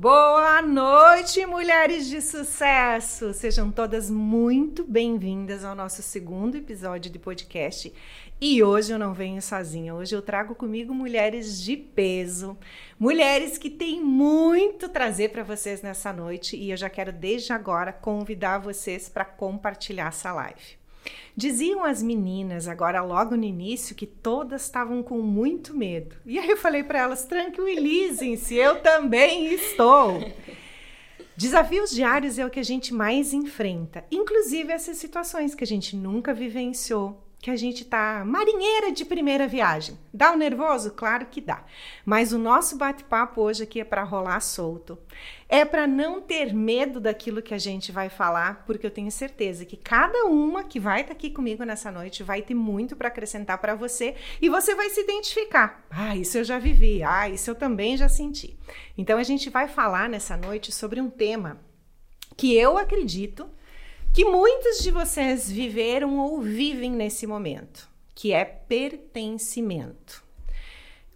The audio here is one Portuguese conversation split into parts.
Boa noite, mulheres de sucesso! Sejam todas muito bem-vindas ao nosso segundo episódio de podcast. E hoje eu não venho sozinha, hoje eu trago comigo mulheres de peso, mulheres que têm muito trazer para vocês nessa noite e eu já quero desde agora convidar vocês para compartilhar essa live. Diziam as meninas, agora logo no início, que todas estavam com muito medo. E aí eu falei para elas: tranquilizem-se, eu também estou. Desafios diários é o que a gente mais enfrenta, inclusive essas situações que a gente nunca vivenciou, que a gente tá marinheira de primeira viagem. Dá um nervoso? Claro que dá. Mas o nosso bate-papo hoje aqui é para rolar solto. É para não ter medo daquilo que a gente vai falar, porque eu tenho certeza que cada uma que vai estar tá aqui comigo nessa noite vai ter muito para acrescentar para você e você vai se identificar. Ah, isso eu já vivi. Ah, isso eu também já senti. Então a gente vai falar nessa noite sobre um tema que eu acredito que muitos de vocês viveram ou vivem nesse momento, que é pertencimento.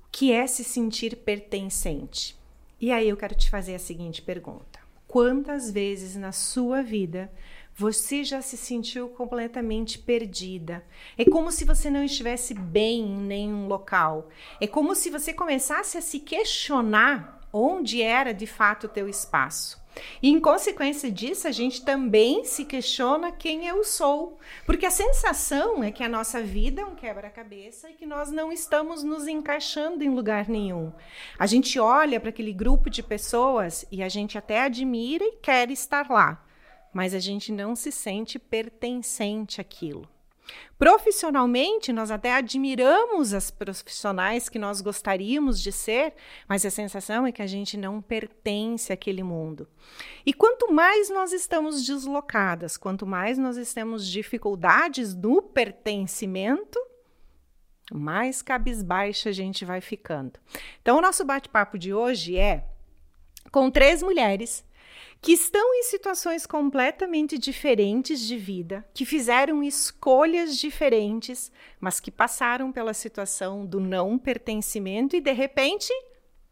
O que é se sentir pertencente? E aí eu quero te fazer a seguinte pergunta: quantas vezes na sua vida você já se sentiu completamente perdida. É como se você não estivesse bem em nenhum local. É como se você começasse a se questionar onde era de fato o teu espaço. E em consequência disso, a gente também se questiona quem eu sou, porque a sensação é que a nossa vida é um quebra-cabeça e que nós não estamos nos encaixando em lugar nenhum. A gente olha para aquele grupo de pessoas e a gente até admira e quer estar lá, mas a gente não se sente pertencente àquilo. Profissionalmente, nós até admiramos as profissionais que nós gostaríamos de ser, mas a sensação é que a gente não pertence àquele mundo. E quanto mais nós estamos deslocadas, quanto mais nós temos dificuldades no pertencimento, mais cabisbaixa a gente vai ficando. Então, o nosso bate-papo de hoje é com três mulheres que estão em situações completamente diferentes de vida, que fizeram escolhas diferentes, mas que passaram pela situação do não pertencimento e de repente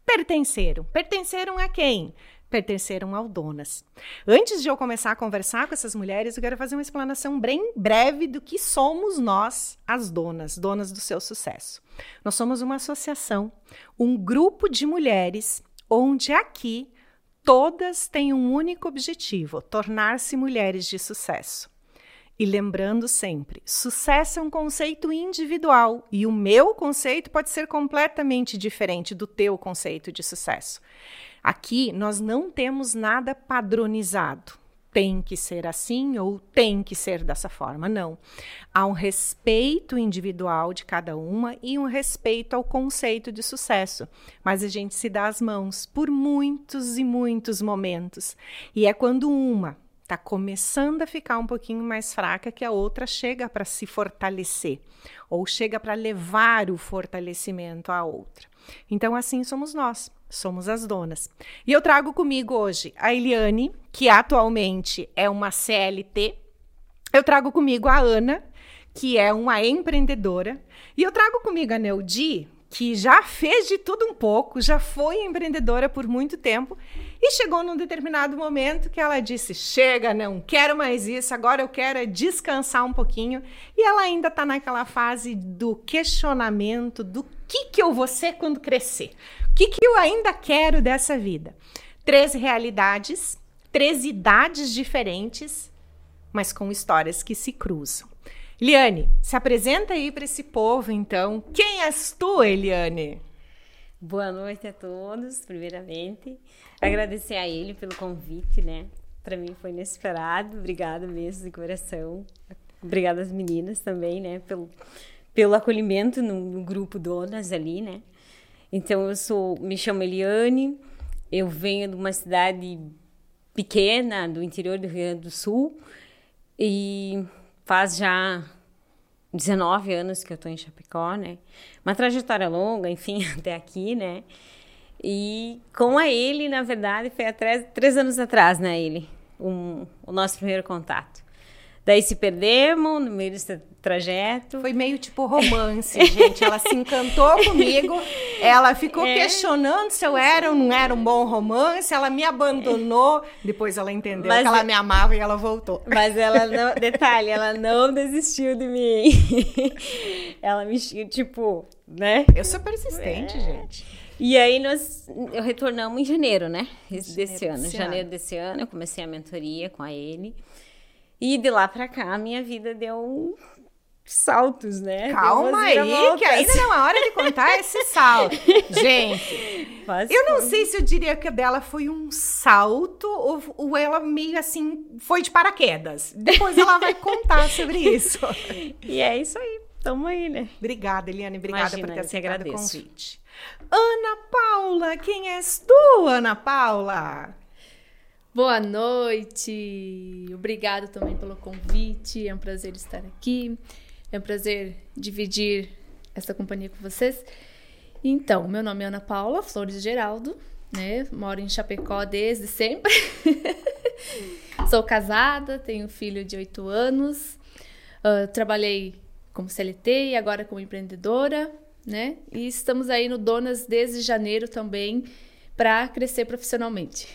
pertenceram. Pertenceram a quem? Pertenceram ao donas. Antes de eu começar a conversar com essas mulheres, eu quero fazer uma explanação bem breve do que somos nós, as donas, donas do seu sucesso. Nós somos uma associação, um grupo de mulheres onde aqui Todas têm um único objetivo: tornar-se mulheres de sucesso. E lembrando sempre, sucesso é um conceito individual e o meu conceito pode ser completamente diferente do teu conceito de sucesso. Aqui nós não temos nada padronizado tem que ser assim ou tem que ser dessa forma. Não. Há um respeito individual de cada uma e um respeito ao conceito de sucesso. Mas a gente se dá as mãos por muitos e muitos momentos. E é quando uma está começando a ficar um pouquinho mais fraca que a outra chega para se fortalecer ou chega para levar o fortalecimento à outra. Então, assim somos nós somos as donas. E eu trago comigo hoje a Eliane, que atualmente é uma CLT. Eu trago comigo a Ana, que é uma empreendedora. E eu trago comigo a Neudi, que já fez de tudo um pouco, já foi empreendedora por muito tempo e chegou num determinado momento que ela disse: Chega, não quero mais isso, agora eu quero é descansar um pouquinho. E ela ainda está naquela fase do questionamento do que, que eu vou ser quando crescer. O que, que eu ainda quero dessa vida? Três realidades, três idades diferentes, mas com histórias que se cruzam. Eliane, se apresenta aí para esse povo, então. Quem és tu, Eliane? Boa noite a todos, primeiramente. Agradecer a ele pelo convite, né? Para mim foi inesperado. Obrigada mesmo de coração. Obrigada às meninas também, né? Pelo, pelo acolhimento no, no grupo Donas ali, né? Então eu sou, me chamo Eliane, eu venho de uma cidade pequena do interior do Rio Grande do Sul e faz já 19 anos que eu estou em Chapecó, né? Uma trajetória longa, enfim, até aqui, né? E com a ele, na verdade, foi há três, três anos atrás, né? Ele, um, o nosso primeiro contato. Daí se perdemos no meio desse trajeto. Foi meio tipo romance, gente. Ela se encantou comigo, ela ficou é. questionando se eu era ou não era um bom romance, ela me abandonou, depois ela entendeu Mas que ela me amava e ela voltou. Mas ela não, detalhe, ela não desistiu de mim. ela me, tipo, né? Eu sou persistente, é. gente. E aí nós eu retornamos em janeiro, né? Desse janeiro ano. Desse janeiro ano. desse ano eu comecei a mentoria com a ele. E de lá pra cá, a minha vida deu saltos, né? Calma aí, que ainda não é hora de contar esse salto. Gente, eu não sei se eu diria que a dela foi um salto ou, ou ela meio assim foi de paraquedas. Depois ela vai contar sobre isso. e é isso aí. Tamo aí, né? Obrigada, Eliane. Obrigada Imagina, por ter aceitado o convite. Ana Paula, quem és tu, Ana Paula? Boa noite, obrigado também pelo convite, é um prazer estar aqui, é um prazer dividir essa companhia com vocês. Então, meu nome é Ana Paula Flores Geraldo, né? Moro em Chapecó desde sempre. Sou casada, tenho um filho de 8 anos, uh, trabalhei como CLT e agora como empreendedora, né? E estamos aí no Donas desde janeiro também para crescer profissionalmente.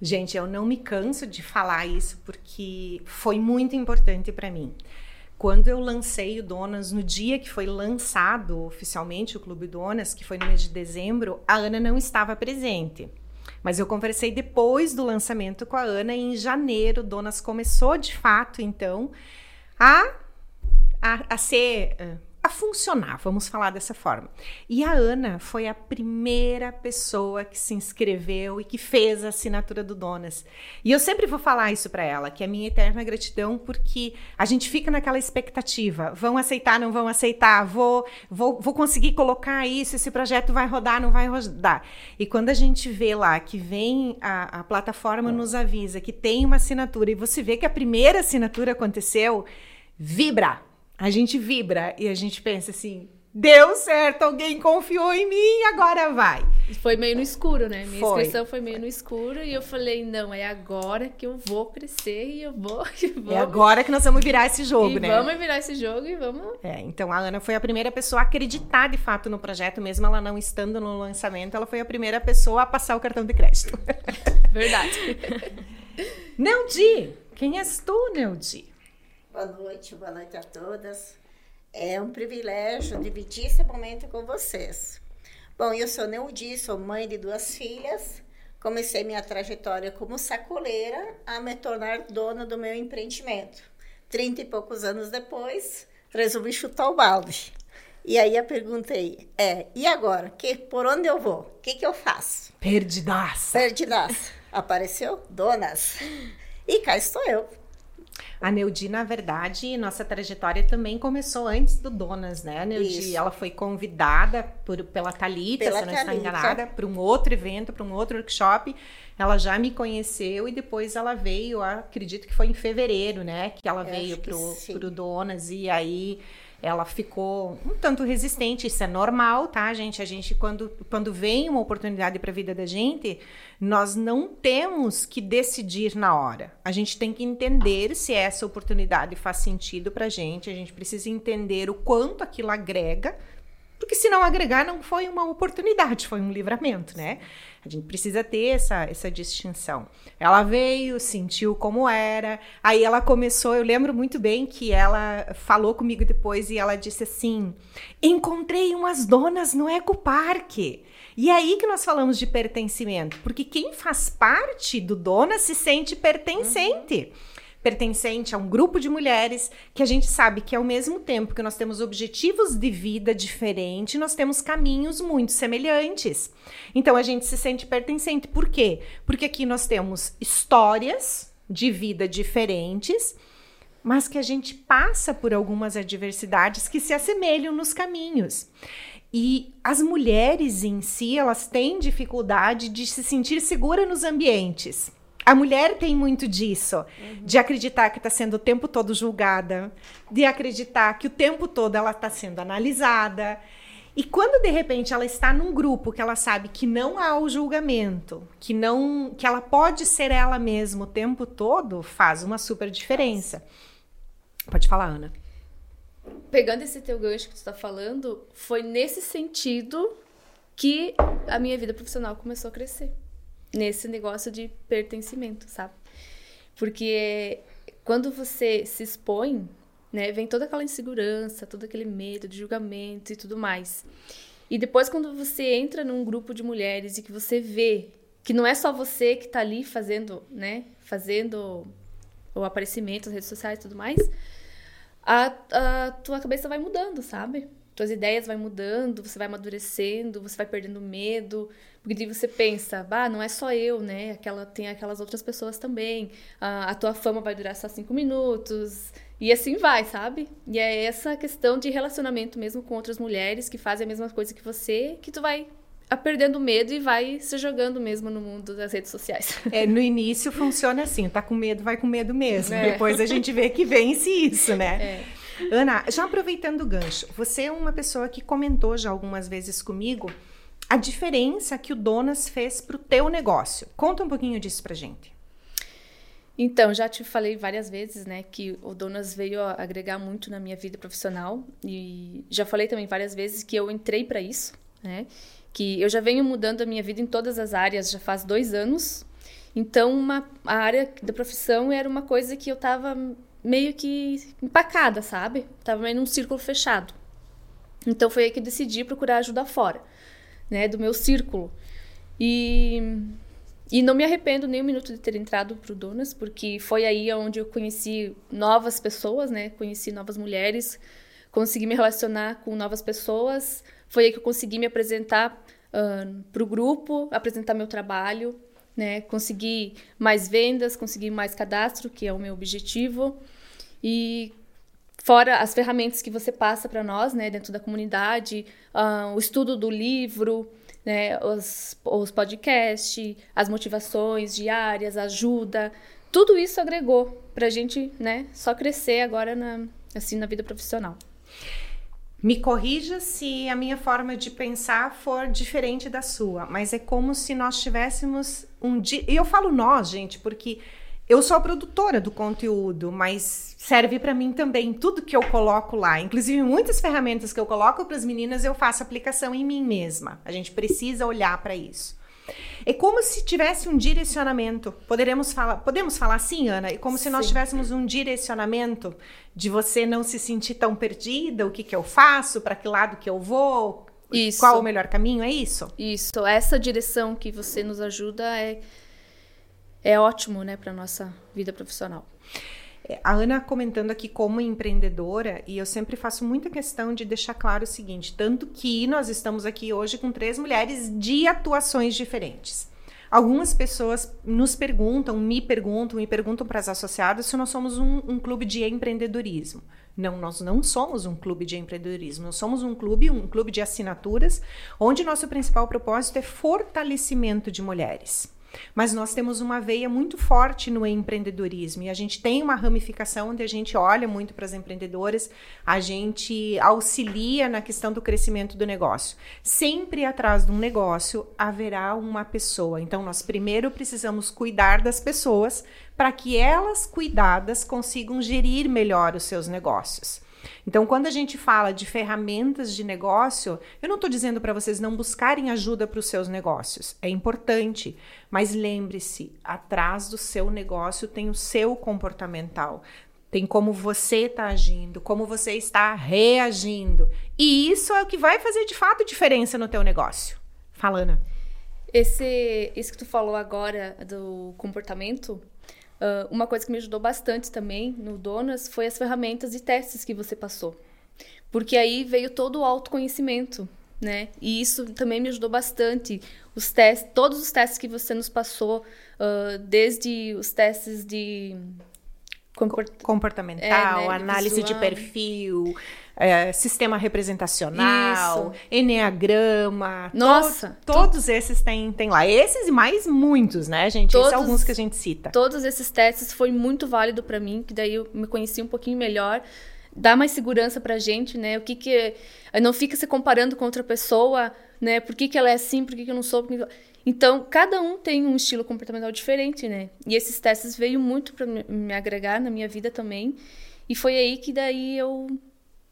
Gente, eu não me canso de falar isso porque foi muito importante para mim. Quando eu lancei o Donas, no dia que foi lançado oficialmente o Clube Donas, que foi no mês de dezembro, a Ana não estava presente. Mas eu conversei depois do lançamento com a Ana e em janeiro, Donas começou de fato, então, a, a, a ser a funcionar, vamos falar dessa forma. E a Ana foi a primeira pessoa que se inscreveu e que fez a assinatura do Donas. E eu sempre vou falar isso para ela, que é minha eterna gratidão, porque a gente fica naquela expectativa: vão aceitar, não vão aceitar, vou, vou, vou conseguir colocar isso, esse projeto vai rodar, não vai rodar. E quando a gente vê lá que vem a, a plataforma nos avisa que tem uma assinatura e você vê que a primeira assinatura aconteceu, vibra a gente vibra e a gente pensa assim: deu certo, alguém confiou em mim, agora vai. Foi meio no escuro, né? Minha foi. inscrição foi meio no escuro e eu falei: não, é agora que eu vou crescer e eu vou. Vou. É agora que nós vamos virar esse jogo, e né? Vamos virar esse jogo e vamos. É, então a Ana foi a primeira pessoa a acreditar de fato no projeto, mesmo ela não estando no lançamento, ela foi a primeira pessoa a passar o cartão de crédito. Verdade. Neudi, quem és tu, Neudi? Boa noite, boa noite a todas. É um privilégio dividir esse momento com vocês. Bom, eu sou Neudi, sou mãe de duas filhas. Comecei minha trajetória como sacoleira a me tornar dona do meu empreendimento. Trinta e poucos anos depois, resolvi chutar o balde. E aí a perguntei, é, e agora? Que, por onde eu vou? O que, que eu faço? Perdidaça. Perdidaça. Apareceu? Donas. E cá estou eu. A Neudi, na verdade, nossa trajetória também começou antes do Donas, né, Neudi? Isso. Ela foi convidada por, pela Thalita, pela se não estou enganada, para um outro evento, para um outro workshop. Ela já me conheceu e depois ela veio, acredito que foi em fevereiro, né? Que ela Eu veio para o Donas e aí ela ficou um tanto resistente. Isso é normal, tá, gente? A gente, quando, quando vem uma oportunidade para a vida da gente, nós não temos que decidir na hora. A gente tem que entender se essa oportunidade faz sentido para a gente. A gente precisa entender o quanto aquilo agrega porque se não agregar, não foi uma oportunidade, foi um livramento, né? A gente precisa ter essa, essa distinção. Ela veio, sentiu como era, aí ela começou. Eu lembro muito bem que ela falou comigo depois e ela disse assim: Encontrei umas donas no Ecoparque. E é aí que nós falamos de pertencimento, porque quem faz parte do dona se sente pertencente. Uhum pertencente a um grupo de mulheres que a gente sabe que ao mesmo tempo que nós temos objetivos de vida diferentes, nós temos caminhos muito semelhantes. Então a gente se sente pertencente. Por quê? Porque aqui nós temos histórias de vida diferentes, mas que a gente passa por algumas adversidades que se assemelham nos caminhos. E as mulheres em si, elas têm dificuldade de se sentir segura nos ambientes. A mulher tem muito disso, uhum. de acreditar que está sendo o tempo todo julgada, de acreditar que o tempo todo ela está sendo analisada. E quando de repente ela está num grupo que ela sabe que não há o julgamento, que não, que ela pode ser ela mesma o tempo todo, faz uma super diferença. Pode falar, Ana. Pegando esse teu gancho que tu está falando, foi nesse sentido que a minha vida profissional começou a crescer. Nesse negócio de pertencimento, sabe? Porque quando você se expõe, né, vem toda aquela insegurança, todo aquele medo de julgamento e tudo mais. E depois, quando você entra num grupo de mulheres e que você vê que não é só você que está ali fazendo, né, fazendo o aparecimento nas redes sociais e tudo mais, a, a tua cabeça vai mudando, sabe? Tuas ideias vai mudando, você vai amadurecendo, você vai perdendo medo, porque você pensa, bah, não é só eu, né? Aquela, tem aquelas outras pessoas também. A, a tua fama vai durar só cinco minutos. E assim vai, sabe? E é essa questão de relacionamento mesmo com outras mulheres que fazem a mesma coisa que você, que tu vai a perdendo medo e vai se jogando mesmo no mundo das redes sociais. É, no início funciona assim, tá com medo, vai com medo mesmo. É. Depois a gente vê que vence isso, né? É. Ana, já aproveitando o gancho, você é uma pessoa que comentou já algumas vezes comigo a diferença que o Donas fez para o teu negócio. Conta um pouquinho disso pra gente. Então, já te falei várias vezes, né, que o Donas veio agregar muito na minha vida profissional e já falei também várias vezes que eu entrei para isso, né, que eu já venho mudando a minha vida em todas as áreas já faz dois anos. Então, uma, a área da profissão era uma coisa que eu estava meio que empacada, sabe? Tava meio num círculo fechado. Então foi aí que decidi procurar ajuda fora, né, do meu círculo. E e não me arrependo nem um minuto de ter entrado pro Donas, porque foi aí onde eu conheci novas pessoas, né? Conheci novas mulheres, consegui me relacionar com novas pessoas. Foi aí que eu consegui me apresentar uh, pro grupo, apresentar meu trabalho, né? Consegui mais vendas, consegui mais cadastro, que é o meu objetivo. E fora as ferramentas que você passa para nós, né, dentro da comunidade, uh, o estudo do livro, né, os, os podcasts, as motivações diárias, ajuda, tudo isso agregou para a gente, né, só crescer agora na, assim, na vida profissional. Me corrija se a minha forma de pensar for diferente da sua, mas é como se nós tivéssemos um dia. E eu falo nós, gente, porque eu sou a produtora do conteúdo, mas serve para mim também tudo que eu coloco lá. Inclusive, muitas ferramentas que eu coloco para as meninas, eu faço aplicação em mim mesma. A gente precisa olhar para isso. É como se tivesse um direcionamento. Poderemos falar, podemos falar assim, Ana? É como se nós tivéssemos um direcionamento de você não se sentir tão perdida, o que que eu faço, para que lado que eu vou, isso. qual o melhor caminho, é isso? Isso, essa direção que você nos ajuda é é ótimo, né, para nossa vida profissional. É, a Ana comentando aqui como empreendedora, e eu sempre faço muita questão de deixar claro o seguinte: tanto que nós estamos aqui hoje com três mulheres de atuações diferentes. Algumas pessoas nos perguntam, me perguntam e perguntam para as associadas se nós somos um, um, clube de empreendedorismo. Não, nós não somos um clube de empreendedorismo. Nós somos um clube, um clube de assinaturas, onde nosso principal propósito é fortalecimento de mulheres. Mas nós temos uma veia muito forte no empreendedorismo e a gente tem uma ramificação onde a gente olha muito para as empreendedoras, a gente auxilia na questão do crescimento do negócio. Sempre atrás de um negócio haverá uma pessoa. Então nós primeiro precisamos cuidar das pessoas para que elas cuidadas consigam gerir melhor os seus negócios. Então, quando a gente fala de ferramentas de negócio, eu não estou dizendo para vocês não buscarem ajuda para os seus negócios. É importante, mas lembre-se: atrás do seu negócio tem o seu comportamental. Tem como você está agindo, como você está reagindo. E isso é o que vai fazer de fato diferença no teu negócio. Falana. Esse, isso que tu falou agora do comportamento, Uh, uma coisa que me ajudou bastante também no Donas foi as ferramentas e testes que você passou. Porque aí veio todo o autoconhecimento, né? E isso também me ajudou bastante. Os testes, todos os testes que você nos passou, uh, desde os testes de comport... comportamental, é, né? análise Visual. de perfil, é, sistema representacional, Isso. enneagrama. Nossa! To todos esses tem, tem lá. Esses e mais muitos, né, gente? Todos, esses alguns que a gente cita. Todos esses testes foi muito válido para mim, que daí eu me conheci um pouquinho melhor. Dá mais segurança pra gente, né? O que que... Não fica se comparando com outra pessoa, né? Por que que ela é assim, por que que eu não sou... Então, cada um tem um estilo comportamental diferente, né? E esses testes veio muito para me agregar na minha vida também. E foi aí que daí eu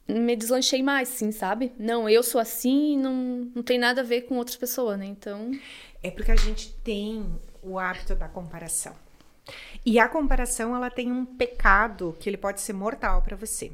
me deslanchei mais, sim, sabe? Não, eu sou assim, não, não tem nada a ver com outras pessoas, né? Então. É porque a gente tem o hábito da comparação. E a comparação, ela tem um pecado que ele pode ser mortal para você.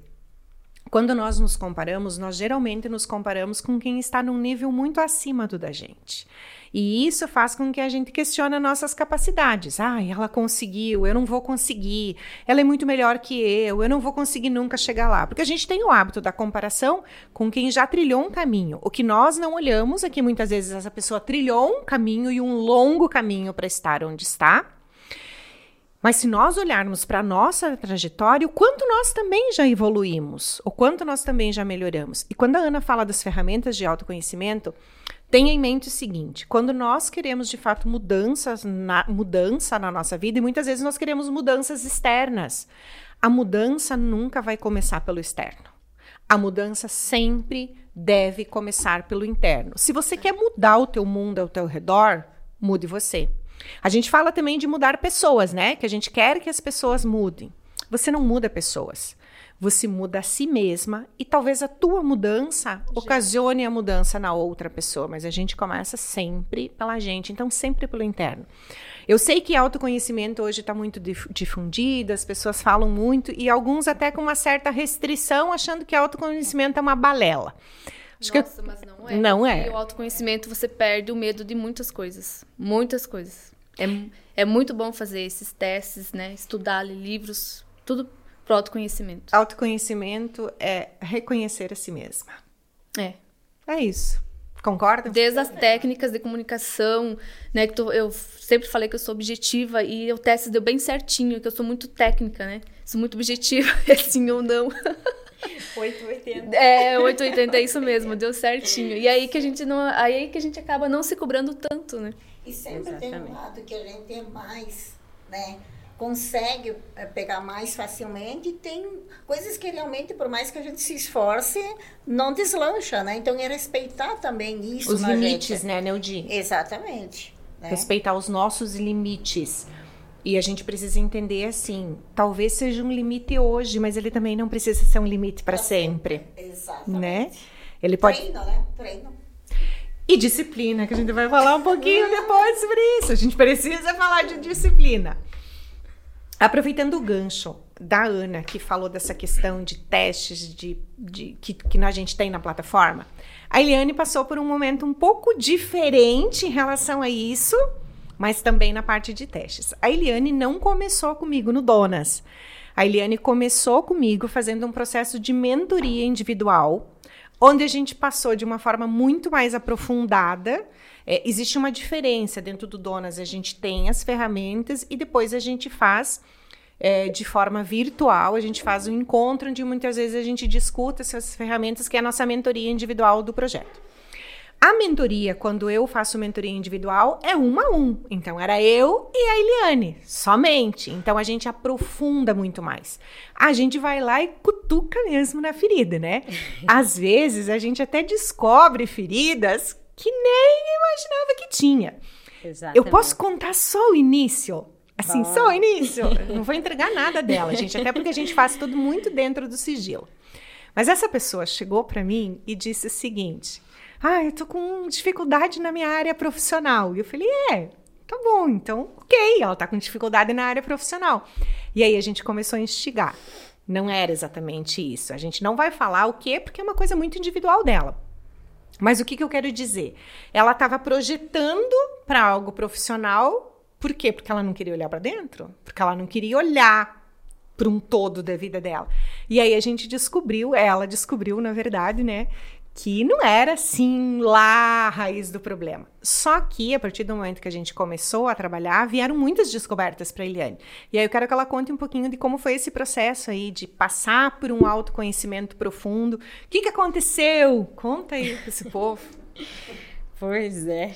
Quando nós nos comparamos, nós geralmente nos comparamos com quem está num nível muito acima do da gente. E isso faz com que a gente questione nossas capacidades. Ah, ela conseguiu, eu não vou conseguir. Ela é muito melhor que eu, eu não vou conseguir nunca chegar lá. Porque a gente tem o hábito da comparação com quem já trilhou um caminho. O que nós não olhamos é que muitas vezes essa pessoa trilhou um caminho e um longo caminho para estar onde está. Mas se nós olharmos para a nossa trajetória, o quanto nós também já evoluímos, o quanto nós também já melhoramos. E quando a Ana fala das ferramentas de autoconhecimento, Tenha em mente o seguinte: quando nós queremos de fato mudanças na, mudança na nossa vida, e muitas vezes nós queremos mudanças externas, a mudança nunca vai começar pelo externo. A mudança sempre deve começar pelo interno. Se você quer mudar o teu mundo ao teu redor, mude você. A gente fala também de mudar pessoas, né? Que a gente quer que as pessoas mudem. Você não muda pessoas você muda a si mesma e talvez a tua mudança ocasione a mudança na outra pessoa, mas a gente começa sempre pela gente, então sempre pelo interno. Eu sei que autoconhecimento hoje está muito difundido, as pessoas falam muito e alguns até com uma certa restrição, achando que autoconhecimento é uma balela. Acho Nossa, que... mas não é. Não é. E o autoconhecimento você perde o medo de muitas coisas, muitas coisas. É, é muito bom fazer esses testes, né? Estudar livros, tudo Pro autoconhecimento. Autoconhecimento é reconhecer a si mesma. É. É isso. Concorda? Desde as técnicas de comunicação, né? Que eu sempre falei que eu sou objetiva e o teste deu bem certinho, que eu sou muito técnica, né? Sou muito objetiva, é sim ou não. 880. É, 880 é isso mesmo, deu certinho. E aí que a gente não, aí que a gente acaba não se cobrando tanto, né? E sempre Exatamente. tem um lado que a gente é mais, né? consegue eh, pegar mais facilmente e tem coisas que realmente, por mais que a gente se esforce, não deslancha, né? Então, é respeitar também isso Os limites, gente. né, Neudi? Exatamente. Né? Respeitar os nossos limites. E a gente precisa entender assim, talvez seja um limite hoje, mas ele também não precisa ser um limite para sempre. Exatamente. Né? Ele pode Treino, né? Treino. E disciplina, que a gente vai falar um pouquinho depois sobre isso. A gente precisa falar de disciplina. Aproveitando o gancho da Ana, que falou dessa questão de testes de, de que, que a gente tem na plataforma, a Eliane passou por um momento um pouco diferente em relação a isso, mas também na parte de testes. A Eliane não começou comigo no Donas. A Eliane começou comigo fazendo um processo de mentoria individual, onde a gente passou de uma forma muito mais aprofundada. É, existe uma diferença dentro do Donas, a gente tem as ferramentas e depois a gente faz é, de forma virtual. A gente faz um encontro onde muitas vezes a gente discuta essas ferramentas, que é a nossa mentoria individual do projeto. A mentoria, quando eu faço mentoria individual, é um a um. Então, era eu e a Eliane, somente. Então, a gente aprofunda muito mais. A gente vai lá e cutuca mesmo na ferida, né? Às vezes, a gente até descobre feridas que nem imaginava que tinha. Exatamente. Eu posso contar só o início. Assim, só o início. Não vou entregar nada dela, gente, até porque a gente faz tudo muito dentro do sigilo. Mas essa pessoa chegou para mim e disse o seguinte: Ah, eu tô com dificuldade na minha área profissional. E eu falei: É, tá bom, então, ok, ela tá com dificuldade na área profissional. E aí a gente começou a instigar. Não era exatamente isso. A gente não vai falar o quê, porque é uma coisa muito individual dela. Mas o que, que eu quero dizer? Ela estava projetando para algo profissional por quê? Porque ela não queria olhar para dentro? Porque ela não queria olhar para um todo da vida dela. E aí a gente descobriu, ela descobriu, na verdade, né, que não era assim lá a raiz do problema. Só que a partir do momento que a gente começou a trabalhar, vieram muitas descobertas para Eliane. E aí eu quero que ela conte um pouquinho de como foi esse processo aí de passar por um autoconhecimento profundo. O que, que aconteceu? Conta aí para esse povo. Pois é,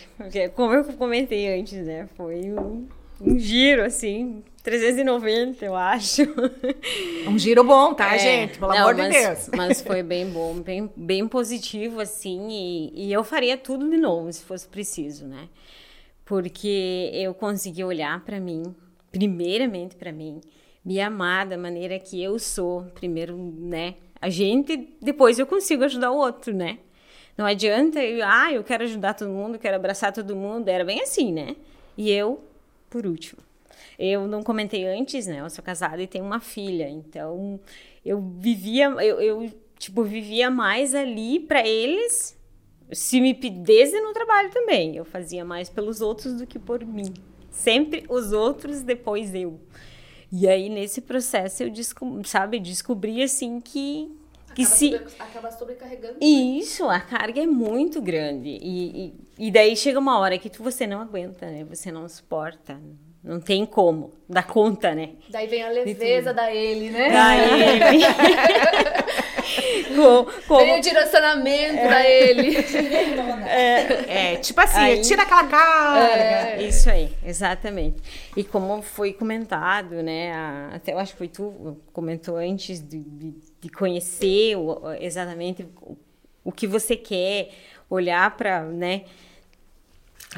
como eu comentei antes, né? Foi um, um giro, assim, 390, eu acho. Um giro bom, tá, é, gente? Pelo não, amor mas, de Deus. Mas foi bem bom, bem, bem positivo, assim, e, e eu faria tudo de novo, se fosse preciso, né? Porque eu consegui olhar para mim, primeiramente para mim, me amar da maneira que eu sou, primeiro, né? A gente, depois eu consigo ajudar o outro, né? Não adianta, eu, ah, eu quero ajudar todo mundo, quero abraçar todo mundo. Era bem assim, né? E eu, por último. Eu não comentei antes, né? Eu sou casada e tenho uma filha, então eu vivia, eu, eu tipo, vivia mais ali para eles se me pedisse no trabalho também. Eu fazia mais pelos outros do que por mim. Sempre os outros, depois eu. E aí, nesse processo, eu, desco sabe, descobri, assim, que... que acaba se... Sobre, acaba sobrecarregando. né? Isso, a carga é muito grande. E, e, e, daí chega uma hora que tu, você não aguenta, né? Você não suporta. Não tem como dar conta, né? Daí vem a leveza da ele, né? Da ele. como, como... Vem o direcionamento é. da ele. É, é tipo assim, aí, tira aquela carga. É, isso aí, exatamente. E como foi comentado, né? Até eu acho que foi tu comentou antes de, de, de conhecer o, exatamente o, o que você quer, olhar para, né?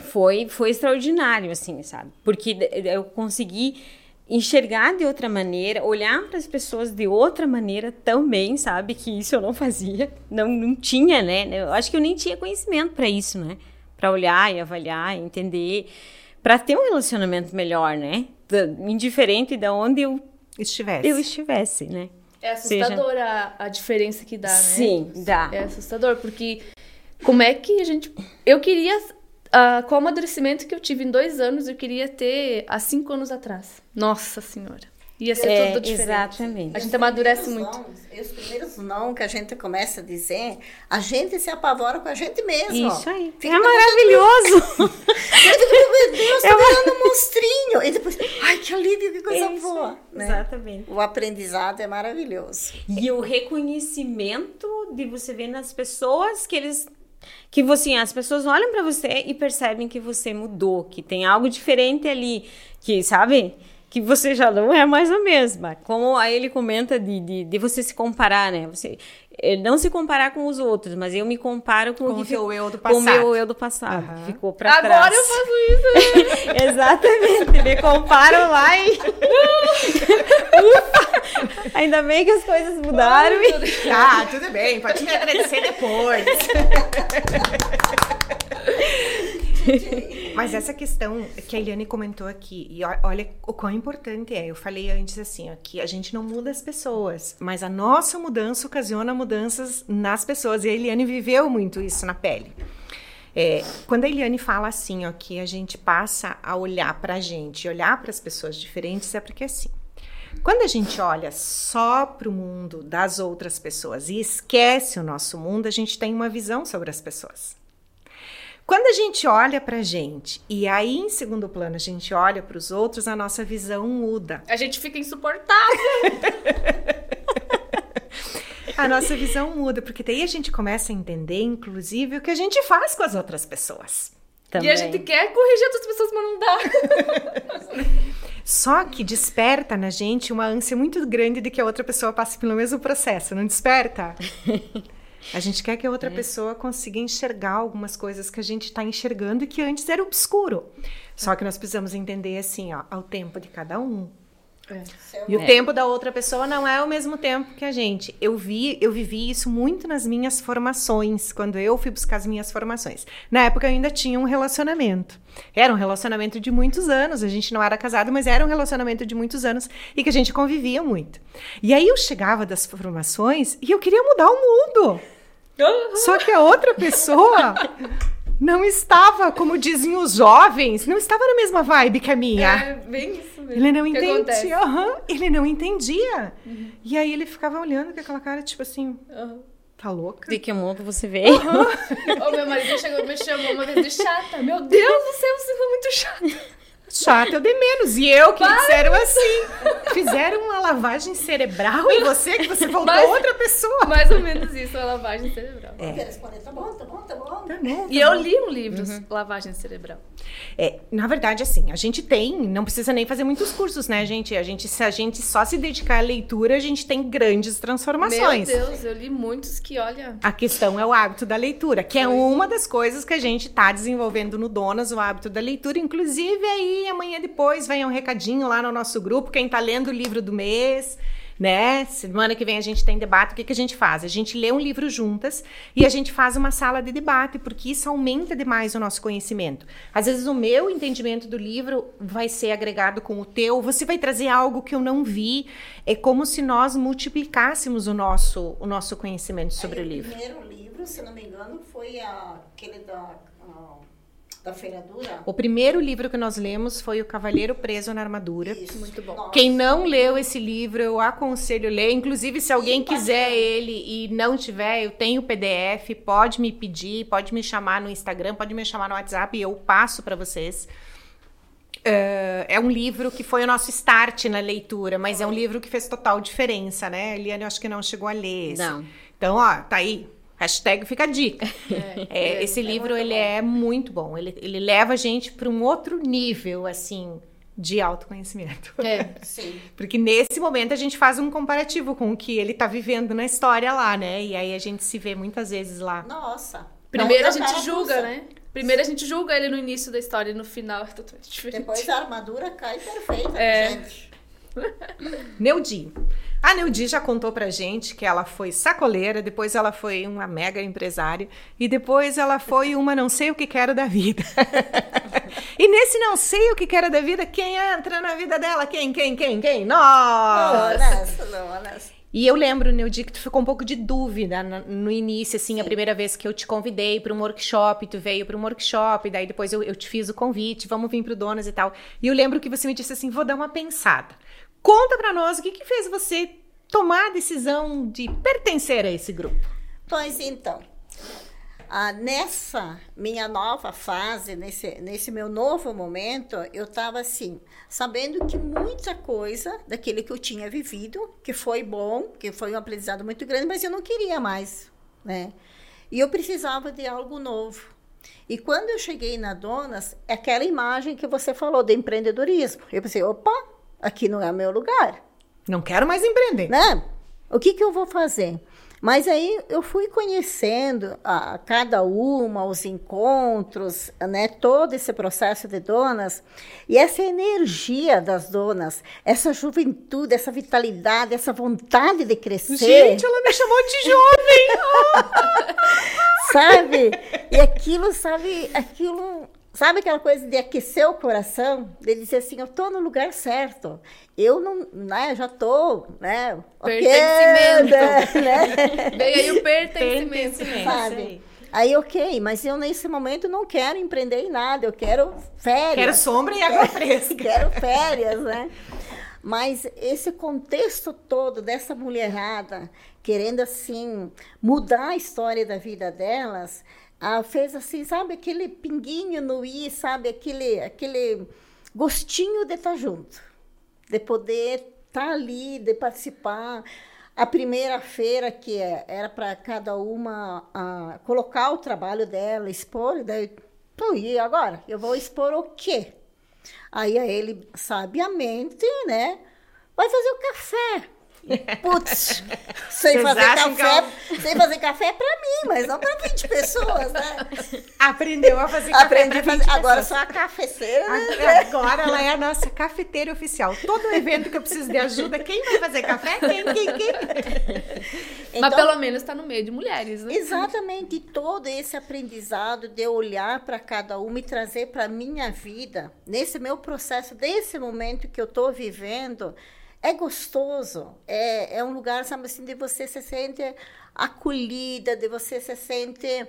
Foi, foi extraordinário, assim, sabe? Porque eu consegui enxergar de outra maneira, olhar para as pessoas de outra maneira também, sabe? Que isso eu não fazia, não, não tinha, né? Eu acho que eu nem tinha conhecimento para isso, né? Para olhar e avaliar, entender, para ter um relacionamento melhor, né? Indiferente de onde eu estivesse. Eu estivesse, né? É assustador Seja... a, a diferença que dá, né? Sim, dá. É assustador, porque como é que a gente. Eu queria Uh, com o amadurecimento que eu tive em dois anos, eu queria ter há cinco anos atrás. Nossa Senhora. Ia ser é, tudo diferente. Exatamente. A gente amadurece muito. e os primeiros não que a gente começa a dizer, a gente se apavora com a gente mesmo. Isso aí. Fica é maravilhoso. Meu Deus, tô é virando um monstrinho. E depois, ai, que alívio, que coisa Isso, boa. Né? Exatamente. O aprendizado é maravilhoso. E o reconhecimento de você ver nas pessoas que eles que você, as pessoas olham para você e percebem que você mudou, que tem algo diferente ali, que sabe? Que você já não é mais a mesma. Como aí ele comenta de, de, de você se comparar, né? Você não se comparar com os outros, mas eu me comparo com, com o teu eu do passado. Com o meu eu do passado, uhum. que ficou pra Agora trás. Agora eu faço isso. Exatamente, me comparo lá e Ufa! Ainda bem que as coisas mudaram. Ai, e... Ah, tudo bem, pode me agradecer depois. Mas essa questão que a Eliane comentou aqui, e olha o quão importante é. Eu falei antes assim, ó, que a gente não muda as pessoas, mas a nossa mudança ocasiona mudanças nas pessoas. E a Eliane viveu muito isso na pele. É, quando a Eliane fala assim, ó, que a gente passa a olhar para a gente, olhar para as pessoas diferentes, é porque assim. Quando a gente olha só para o mundo das outras pessoas e esquece o nosso mundo, a gente tem uma visão sobre as pessoas. Quando a gente olha para a gente e aí em segundo plano a gente olha para os outros, a nossa visão muda. A gente fica insuportável. a nossa visão muda, porque daí a gente começa a entender, inclusive, o que a gente faz com as outras pessoas. Também. E a gente quer corrigir outras pessoas, mas não dá. Só que desperta na gente uma ânsia muito grande de que a outra pessoa passe pelo mesmo processo, não desperta? A gente quer que a outra é. pessoa consiga enxergar algumas coisas que a gente está enxergando e que antes era obscuro. Só que nós precisamos entender assim, ó, ao tempo de cada um. É. E o é. tempo da outra pessoa não é o mesmo tempo que a gente. Eu vi, eu vivi isso muito nas minhas formações, quando eu fui buscar as minhas formações. Na época eu ainda tinha um relacionamento. Era um relacionamento de muitos anos, a gente não era casado, mas era um relacionamento de muitos anos e que a gente convivia muito. E aí eu chegava das formações e eu queria mudar o mundo. Só que a outra pessoa não estava, como dizem os jovens, não estava na mesma vibe que a minha. É, bem isso mesmo. Ele não entendia. Uhum, ele não entendia. Uhum. E aí ele ficava olhando com aquela cara, tipo assim. Uhum. Tá louca? De que mundo você veio? Uhum. o meu marido chegou, me chamou uma vez de chata. Meu Deus do céu, você foi muito chata. Chata eu de menos. E eu que Para. disseram assim. Fizeram uma lavagem cerebral em você, que você voltou Mais, outra pessoa. Mais ou menos isso, uma lavagem cerebral. É. Tá bom, tá bom, tá bom. Tá bom tá e eu li um livro, uhum. Lavagem Cerebral. É, na verdade, assim, a gente tem, não precisa nem fazer muitos cursos, né, gente? A gente, se a gente só se dedicar à leitura, a gente tem grandes transformações. Meu Deus, eu li muitos que, olha... A questão é o hábito da leitura, que é Foi. é uma das coisas que a gente está desenvolvendo no Donas, o hábito da leitura. Inclusive, aí aí amanhã depois vem um recadinho lá no nosso grupo, quem tá lendo o livro do mês né? Semana que vem a gente tem debate. O que, que a gente faz? A gente lê um livro juntas e a gente faz uma sala de debate, porque isso aumenta demais o nosso conhecimento. Às vezes o meu entendimento do livro vai ser agregado com o teu, você vai trazer algo que eu não vi. É como se nós multiplicássemos o nosso, o nosso conhecimento sobre Aí, o livro. O primeiro livro, se não me engano, foi aquele da da feiradura? O primeiro livro que nós lemos foi O Cavaleiro Preso na Armadura. Isso. Muito bom. Nossa. Quem não leu esse livro, eu aconselho ler. Inclusive, se alguém quiser ele e não tiver, eu tenho o PDF, pode me pedir, pode me chamar no Instagram, pode me chamar no WhatsApp e eu passo para vocês. É, é um livro que foi o nosso start na leitura, mas é um livro que fez total diferença, né? Eliane, eu acho que não chegou a ler esse. Não. Então, ó, tá aí. Hashtag fica a dica. É, esse livro, muito ele bom. é muito bom. Ele, ele leva a gente para um outro nível, assim, de autoconhecimento. É. Sim. Porque nesse momento a gente faz um comparativo com o que ele tá vivendo na história lá, né? E aí a gente se vê muitas vezes lá. Nossa. Primeiro Não, a gente julga, puxa. né? Primeiro a gente julga ele no início da história e no final é totalmente diferente. Depois a armadura cai perfeita, É. gente. Neudi. A Neudi já contou pra gente que ela foi sacoleira, depois ela foi uma mega empresária e depois ela foi uma não sei o que quero da vida. e nesse não sei o que quero da vida, quem entra na vida dela? Quem, quem, quem, quem? Nós! Honesta. E eu lembro, Neudi, que tu ficou um pouco de dúvida no início, assim, a primeira vez que eu te convidei para um workshop, tu veio para um workshop, daí depois eu, eu te fiz o convite, vamos vir pro Donas e tal. E eu lembro que você me disse assim, vou dar uma pensada. Conta para nós o que, que fez você tomar a decisão de pertencer a esse grupo. Pois então, ah, nessa minha nova fase, nesse, nesse meu novo momento, eu estava assim, sabendo que muita coisa daquele que eu tinha vivido, que foi bom, que foi um aprendizado muito grande, mas eu não queria mais, né? E eu precisava de algo novo. E quando eu cheguei na Donas, aquela imagem que você falou de empreendedorismo. Eu pensei, opa, aqui não é o meu lugar Não quero mais empreender. né? O que, que eu vou fazer? Mas aí eu fui conhecendo a, cada uma, os encontros, né? Todo esse processo de donas e essa energia das donas, essa juventude, essa vitalidade, essa vontade de crescer, Gente, ela me chamou de jovem! sabe? E aquilo, sabe? Aquilo, sabe aquela coisa de aquecer o coração, de dizer assim, eu tô no lugar certo. Eu não, né? Já tô, né? Pertencimento. né? Veio aí o pertencimento. Pertencimento. Sabe? Aí, ok, mas eu nesse momento não quero empreender em nada, eu quero férias. Quero sombra e água fresca. Quero férias, né? Mas esse contexto todo dessa mulherada querendo assim mudar a história da vida delas, ah, fez assim, sabe, aquele pinguinho no i, sabe, aquele aquele gostinho de estar junto, de poder estar ali, de participar. A primeira feira que é- era para cada uma ah, colocar o trabalho dela, expor, e daí, então, e agora? Eu vou expor o quê? Aí ele, sabiamente, né, vai fazer o café. Putz, sem Vocês fazer café, sem fazer café para mim, mas não para 20 pessoas, né? Aprendeu a fazer café Aprendi a pra fazer, 20 agora sou a cafeceira. né? Agora ela é a nossa cafeteira oficial. Todo evento que eu preciso de ajuda, quem vai fazer café? Quem, quem, quem? Mas Então, pelo menos tá no meio de mulheres, né? Exatamente, e todo esse aprendizado de olhar para cada uma e trazer para a minha vida, nesse meu processo, desse momento que eu estou vivendo, é gostoso. É, é um lugar, sabe assim, de você se sente acolhida, de você se sente,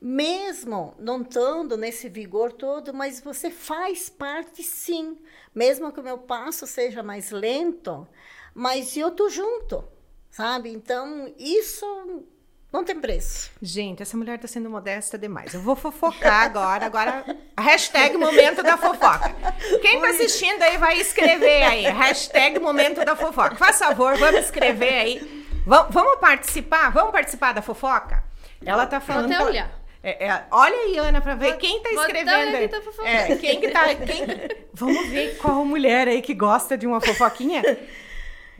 mesmo não estando nesse vigor todo, mas você faz parte sim. Mesmo que o meu passo seja mais lento, mas eu tô junto, sabe? Então, isso não tem preço. Gente, essa mulher tá sendo modesta demais. Eu vou fofocar agora. Agora, hashtag momento da fofoca. Quem tá assistindo aí vai escrever aí. Hashtag momento da fofoca. Faz favor, vamos escrever aí. Va- vamos participar? Vamos participar da fofoca? Ela tá falando. até que ela- olhar. É, é, olha aí, Ana, pra ver Vou- quem tá vou até escrevendo. aí. quem tá. É, quem que tá. Quem... Vamos ver qual mulher aí que gosta de uma fofoquinha.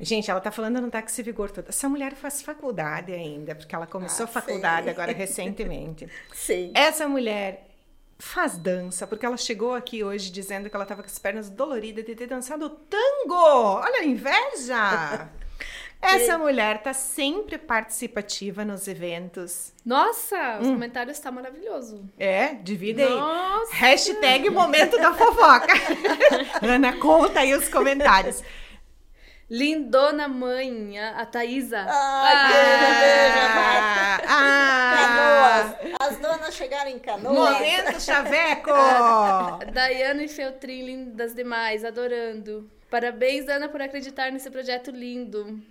Gente, ela tá falando não tá com esse vigor todo. Essa mulher faz faculdade ainda, porque ela começou Ah, faculdade sei. agora recentemente. Sim. Essa mulher faz dança, porque ela chegou aqui hoje dizendo que ela estava com as pernas doloridas de ter dançado tango. Olha a inveja! Essa mulher tá sempre participativa nos eventos. Nossa, os comentários estão tá maravilhoso. É, divide aí. Nossa. Hashtag momento da fofoca. Ana, conta aí os comentários. Lindona mãe, a, a Thaisa. Ai, beijo, Marta. Ah, Canoas. As donas chegaram em Canoas. momento chaveco. Daiane e Feltrin, lindas demais, adorando. Parabéns, Ana, por acreditar nesse projeto lindo.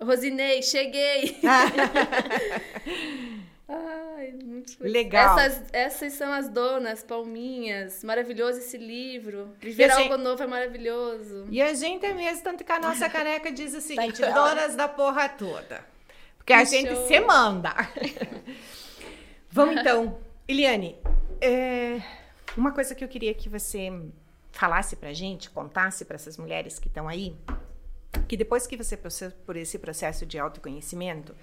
Rosinei, cheguei! Ai, muito feliz. Legal. Essas, essas são as donas, palminhas. Maravilhoso esse livro. Viver E a algo gente- novo é maravilhoso. E a gente é mesmo, tanto que a nossa caneca diz o seguinte: Tá donas da porra toda. Porque a Que gente show. se manda. Vamos então. Eliane, é, uma coisa que eu queria que você falasse pra gente, contasse pra essas mulheres que estão aí, que depois que você passou por esse processo de autoconhecimento,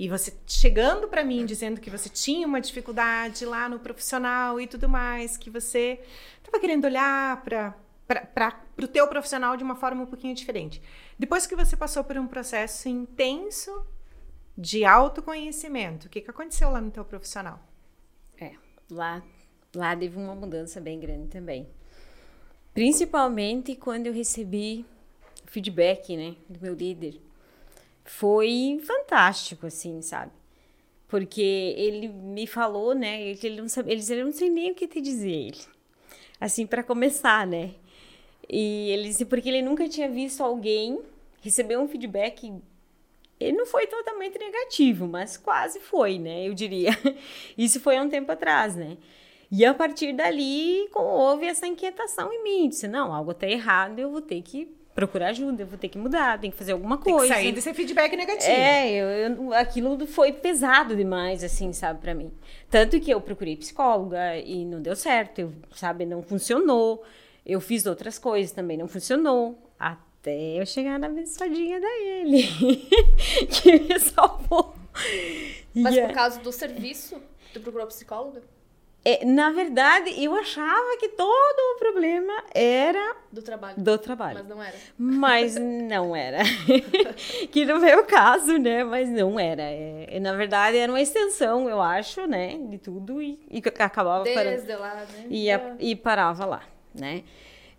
e você chegando pra mim dizendo que você tinha uma dificuldade lá no profissional e tudo mais, que você estava querendo olhar para para o teu profissional de uma forma um pouquinho diferente. Depois que você passou por um processo intenso de autoconhecimento, o que, que aconteceu lá no teu profissional? É, lá, lá teve uma mudança bem grande também. Principalmente quando eu recebi feedback, né, do meu líder. Foi fantástico, assim, sabe? Porque ele me falou, né, ele não sabia, ele disse, eu não sei nem o que te dizer, ele. Assim, para começar, né? E ele disse, porque ele nunca tinha visto alguém receber um feedback ele não foi totalmente negativo, mas quase foi, né? Eu diria. Isso foi há um tempo atrás, né? E a partir dali houve essa inquietação em mim. Disse, não, algo tá errado, eu vou ter que procurar ajuda, eu vou ter que mudar, tem que fazer alguma Tem coisa. que sair desse feedback negativo. É, eu, eu- aquilo foi pesado demais, assim, sabe, pra mim. Tanto que eu procurei psicóloga e não deu certo, eu, sabe, não funcionou. Eu fiz outras coisas também, não funcionou. Até eu chegar na abençoadinha da ele, que me salvou. Mas E, por causa do serviço, tu procurou psicóloga? É, na verdade, eu achava que todo o problema era Do trabalho. do trabalho. Mas não era. Mas não era. que não veio o caso, né? Mas não era. É, na verdade, era uma extensão, eu acho, né? De tudo e, e acabava parando. Desde lá, né? E, a- e parava lá, né?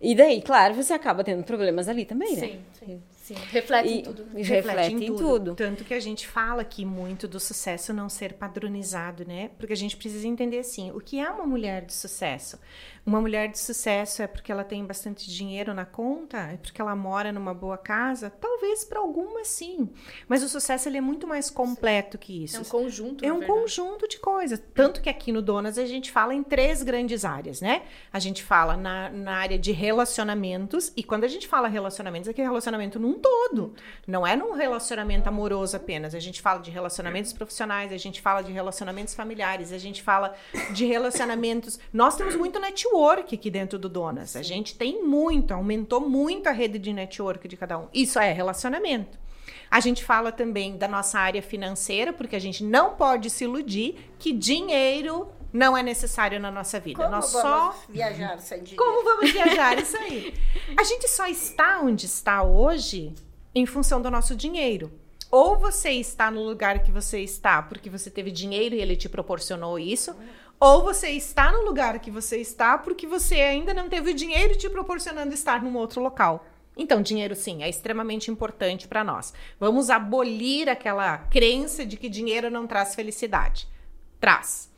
E daí, claro, você acaba tendo problemas ali também, né? Sim, sim, sim. Reflete E, em tudo. e reflete, em tudo. Tanto que a gente fala aqui muito do sucesso não ser padronizado, né? Porque a gente precisa entender assim, o que é uma mulher de sucesso? Uma mulher de sucesso é porque ela tem bastante dinheiro na conta? É porque ela mora numa boa casa? Talvez para algumas sim. Mas o sucesso ele é muito mais completo que isso. É um conjunto, É um verdade. conjunto de coisas. Tanto que aqui no Donas a gente fala em três grandes áreas, né? A gente fala na, na área de relacionamentos, e quando a gente fala relacionamentos, é que é relacionamento num todo. Não é num relacionamento amoroso apenas. A gente fala de relacionamentos profissionais, a gente fala de relacionamentos familiares, a gente fala de relacionamentos. Nós temos muito network aqui dentro do Donas. A gente tem muito, aumentou muito a rede de network de cada um. Isso é relacionamento. A gente fala também da nossa área financeira, porque a gente não pode se iludir que dinheiro não é necessário na nossa vida. Como Nós vamos só viajar sem dinheiro? como vamos viajar isso aí? A gente só está onde está hoje em função do nosso dinheiro. Ou você está no lugar que você está porque você teve dinheiro e ele te proporcionou isso, ou você está no lugar que você está porque você ainda não teve o dinheiro te proporcionando estar num outro local. Então, dinheiro sim, é extremamente importante para nós. Vamos abolir aquela crença de que dinheiro não traz felicidade. Traz.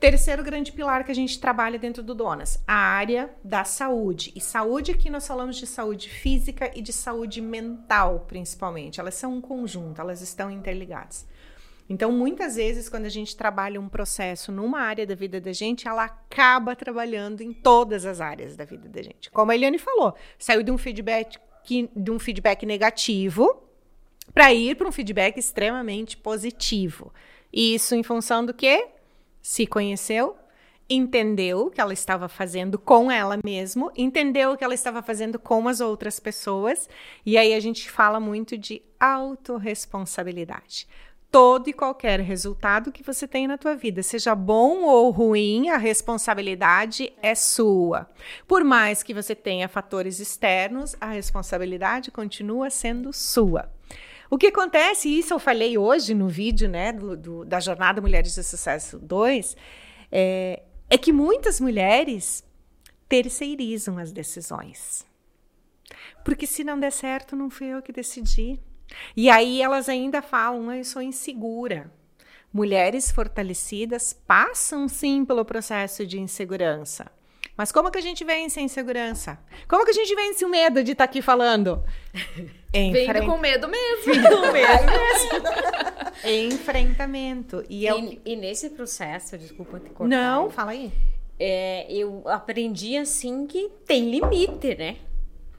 Terceiro grande pilar que a gente trabalha dentro do Donas, a área da saúde. E saúde aqui nós falamos de saúde física e de saúde mental, principalmente. Elas são um conjunto, elas estão interligadas. Então, muitas vezes, quando a gente trabalha um processo numa área da vida da gente, ela acaba trabalhando em todas as áreas da vida da gente. Como a Eliane falou, saiu de um feedback, que- de um feedback negativo para ir para um feedback extremamente positivo. E isso em função do quê? Se conheceu, entendeu o que ela estava fazendo com ela mesmo, entendeu o que ela estava fazendo com as outras pessoas, e aí a gente fala muito de autorresponsabilidade. Todo e qualquer resultado que você tem na tua vida, seja bom ou ruim, a responsabilidade é sua. Por mais que você tenha fatores externos, a responsabilidade continua sendo sua. O que acontece, e isso eu falei hoje no vídeo né, do, do, da Jornada Mulheres de Sucesso 2, é, é que muitas mulheres terceirizam as decisões. Porque se não der certo, não fui eu que decidi. E aí elas ainda falam, eu sou insegura. Mulheres fortalecidas passam sim pelo processo de insegurança. Mas como que a gente vence a insegurança? Como que a gente vence o medo de estar tá aqui falando? Vendo com medo mesmo. Vindo com medo mesmo. Enfrentamento. E, é e, e, nesse processo, desculpa te cortar. Não, fala aí. É, eu aprendi assim que tem limite, né?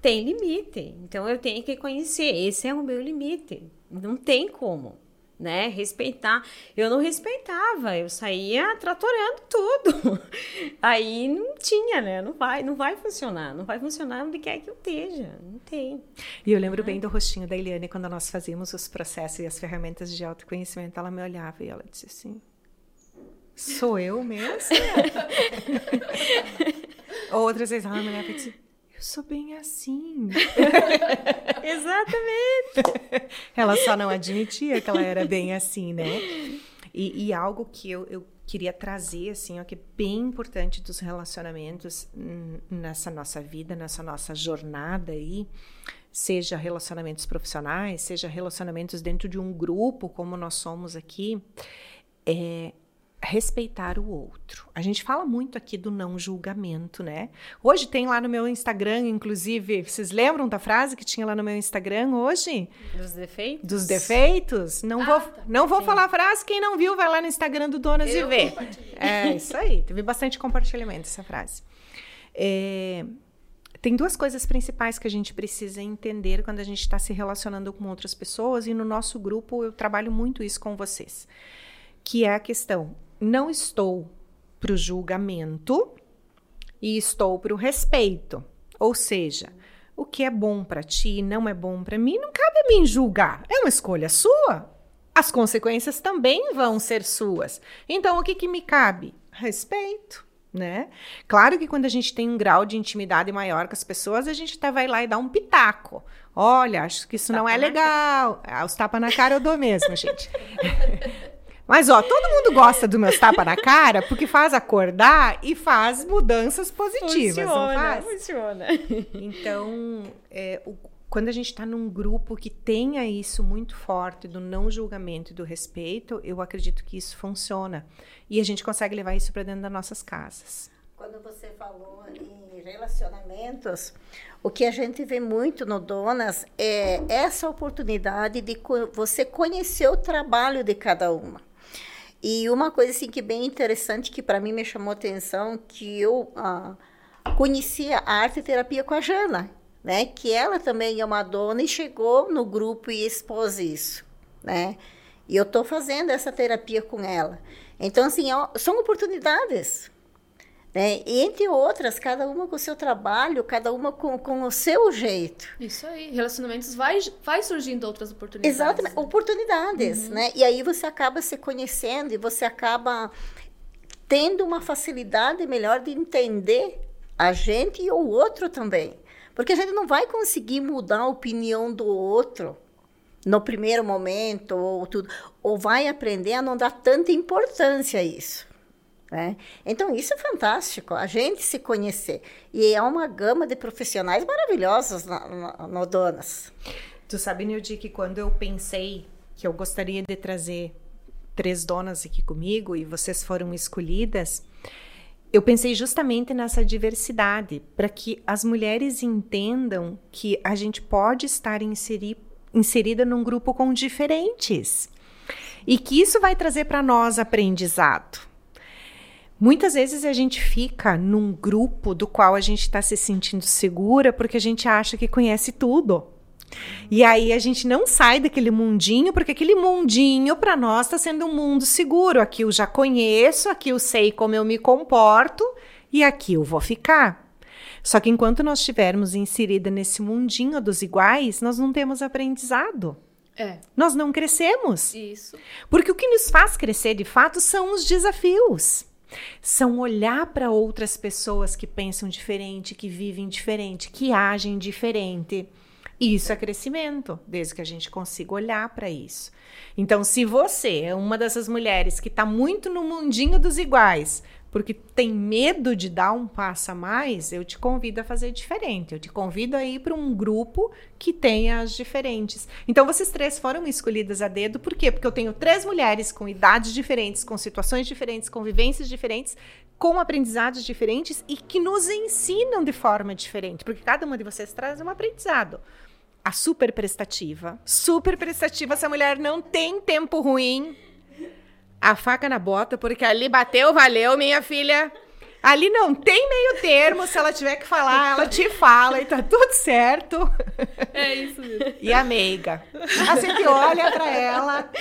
Tem limite. Então eu tenho que conhecer, esse é o meu limite. Não tem como, né? Respeitar. Eu não respeitava, eu saía tratorando tudo. Aí não tinha, né? Não vai, não vai funcionar, não vai funcionar onde quer que eu esteja. Não tem. E eu lembro bem do rostinho da Eliane quando nós fazíamos os processos e as ferramentas de autoconhecimento, ela me olhava e ela disse assim: Sou eu mesmo? Outras vezes ela me olhava e disse: sou bem assim. Exatamente. ela só não admitia que ela era bem assim, né? E, e algo que eu, eu queria trazer, assim, ó, que é bem importante dos relacionamentos nessa nossa vida, nessa nossa jornada aí, seja relacionamentos profissionais, seja relacionamentos dentro de um grupo, como nós somos aqui, é respeitar o outro. A gente fala muito aqui do não julgamento, né? Hoje tem lá no meu Instagram, inclusive, vocês lembram da frase que tinha lá no meu Instagram hoje? Dos defeitos? Dos defeitos? Não ah, vou, tá. não vou falar a frase, quem não viu vai lá no Instagram do Donas Eu e vê. É isso aí, teve bastante compartilhamento essa frase. É, tem duas coisas principais que a gente precisa entender quando a gente está se relacionando com outras pessoas, e no nosso grupo eu trabalho muito isso com vocês. Que é a questão não estou para o julgamento e estou para o respeito. Ou seja, o que é bom para ti não é bom para mim, não cabe a mim julgar. É uma escolha sua. As consequências também vão ser suas. Então, o que, que me cabe? Respeito. Né? Claro que quando a gente tem um grau de intimidade maior com as pessoas, a gente até vai lá e dá um pitaco. Olha, acho que isso tapa não é legal. Ah, os tapas na cara eu dou mesmo, gente. Mas, ó, todo mundo gosta do meu tapa na cara porque faz acordar e faz mudanças positivas, funciona, não faz? Funciona. Então, é, o, quando a gente está num grupo que tenha isso muito forte do não julgamento e do respeito, eu acredito que isso funciona. E a gente consegue levar isso para dentro das nossas casas. Quando você falou em relacionamentos, o que a gente vê muito no Donas é essa oportunidade de você conhecer o trabalho de cada uma. E uma coisa assim que é bem interessante que para mim me chamou atenção que eu ah, conhecia a arte terapia com a Jana, né? Que ela também é uma dona e chegou no grupo e expôs isso, né? E eu estou fazendo essa terapia com ela. Então assim, é são oportunidades, né? entre outras, cada uma com o seu trabalho, cada uma com, com o seu jeito. Isso aí, relacionamentos vai, vai surgindo outras oportunidades. Exatamente, né? oportunidades, uhum. né? E aí você acaba se conhecendo e você acaba tendo uma facilidade melhor de entender a gente e o outro também. Porque a gente não vai conseguir mudar a opinião do outro no primeiro momento ou tudo, ou vai aprender a não dar tanta importância a isso. Né? Então, isso é fantástico, a gente se conhecer. E é uma gama de profissionais maravilhosos no, Donas. Tu sabe, Nildi, que quando eu pensei que eu gostaria de trazer três donas aqui comigo e vocês foram escolhidas, eu pensei justamente nessa diversidade, para que as mulheres entendam que a gente pode estar inseri inserida num grupo com diferentes. E que isso vai trazer para nós aprendizado. Muitas vezes a gente fica num grupo do qual a gente está se sentindo segura porque a gente acha que conhece tudo. E aí a gente não sai daquele mundinho, porque aquele mundinho para nós está sendo um mundo seguro. Aqui eu já conheço, aqui eu sei como eu me comporto e aqui eu vou ficar. Só que enquanto nós estivermos inserida nesse mundinho dos iguais, nós não temos aprendizado. É. Nós não crescemos. Isso. Porque o que nos faz crescer, de fato, são os desafios. São olhar para outras pessoas que pensam diferente, que vivem diferente, que agem diferente. Isso é crescimento, desde que a gente consiga olhar para isso. Então, se você é uma dessas mulheres que está muito no mundinho dos iguais, porque tem medo de dar um passo a mais, eu te convido a fazer diferente. Eu te convido a ir para um grupo que tenha as diferentes. Então, vocês três foram escolhidas a dedo, por quê? Porque eu tenho três mulheres com idades diferentes, com situações diferentes, com vivências diferentes, com aprendizados diferentes e que nos ensinam de forma diferente, porque cada uma de vocês traz um aprendizado. A super prestativa, super prestativa, essa mulher não tem tempo ruim a faca na bota, porque ali bateu, valeu, minha filha. Ali não tem meio termo, se ela tiver que falar, ela te fala e tá tudo certo. É isso mesmo. E a meiga. A gente olha pra ela,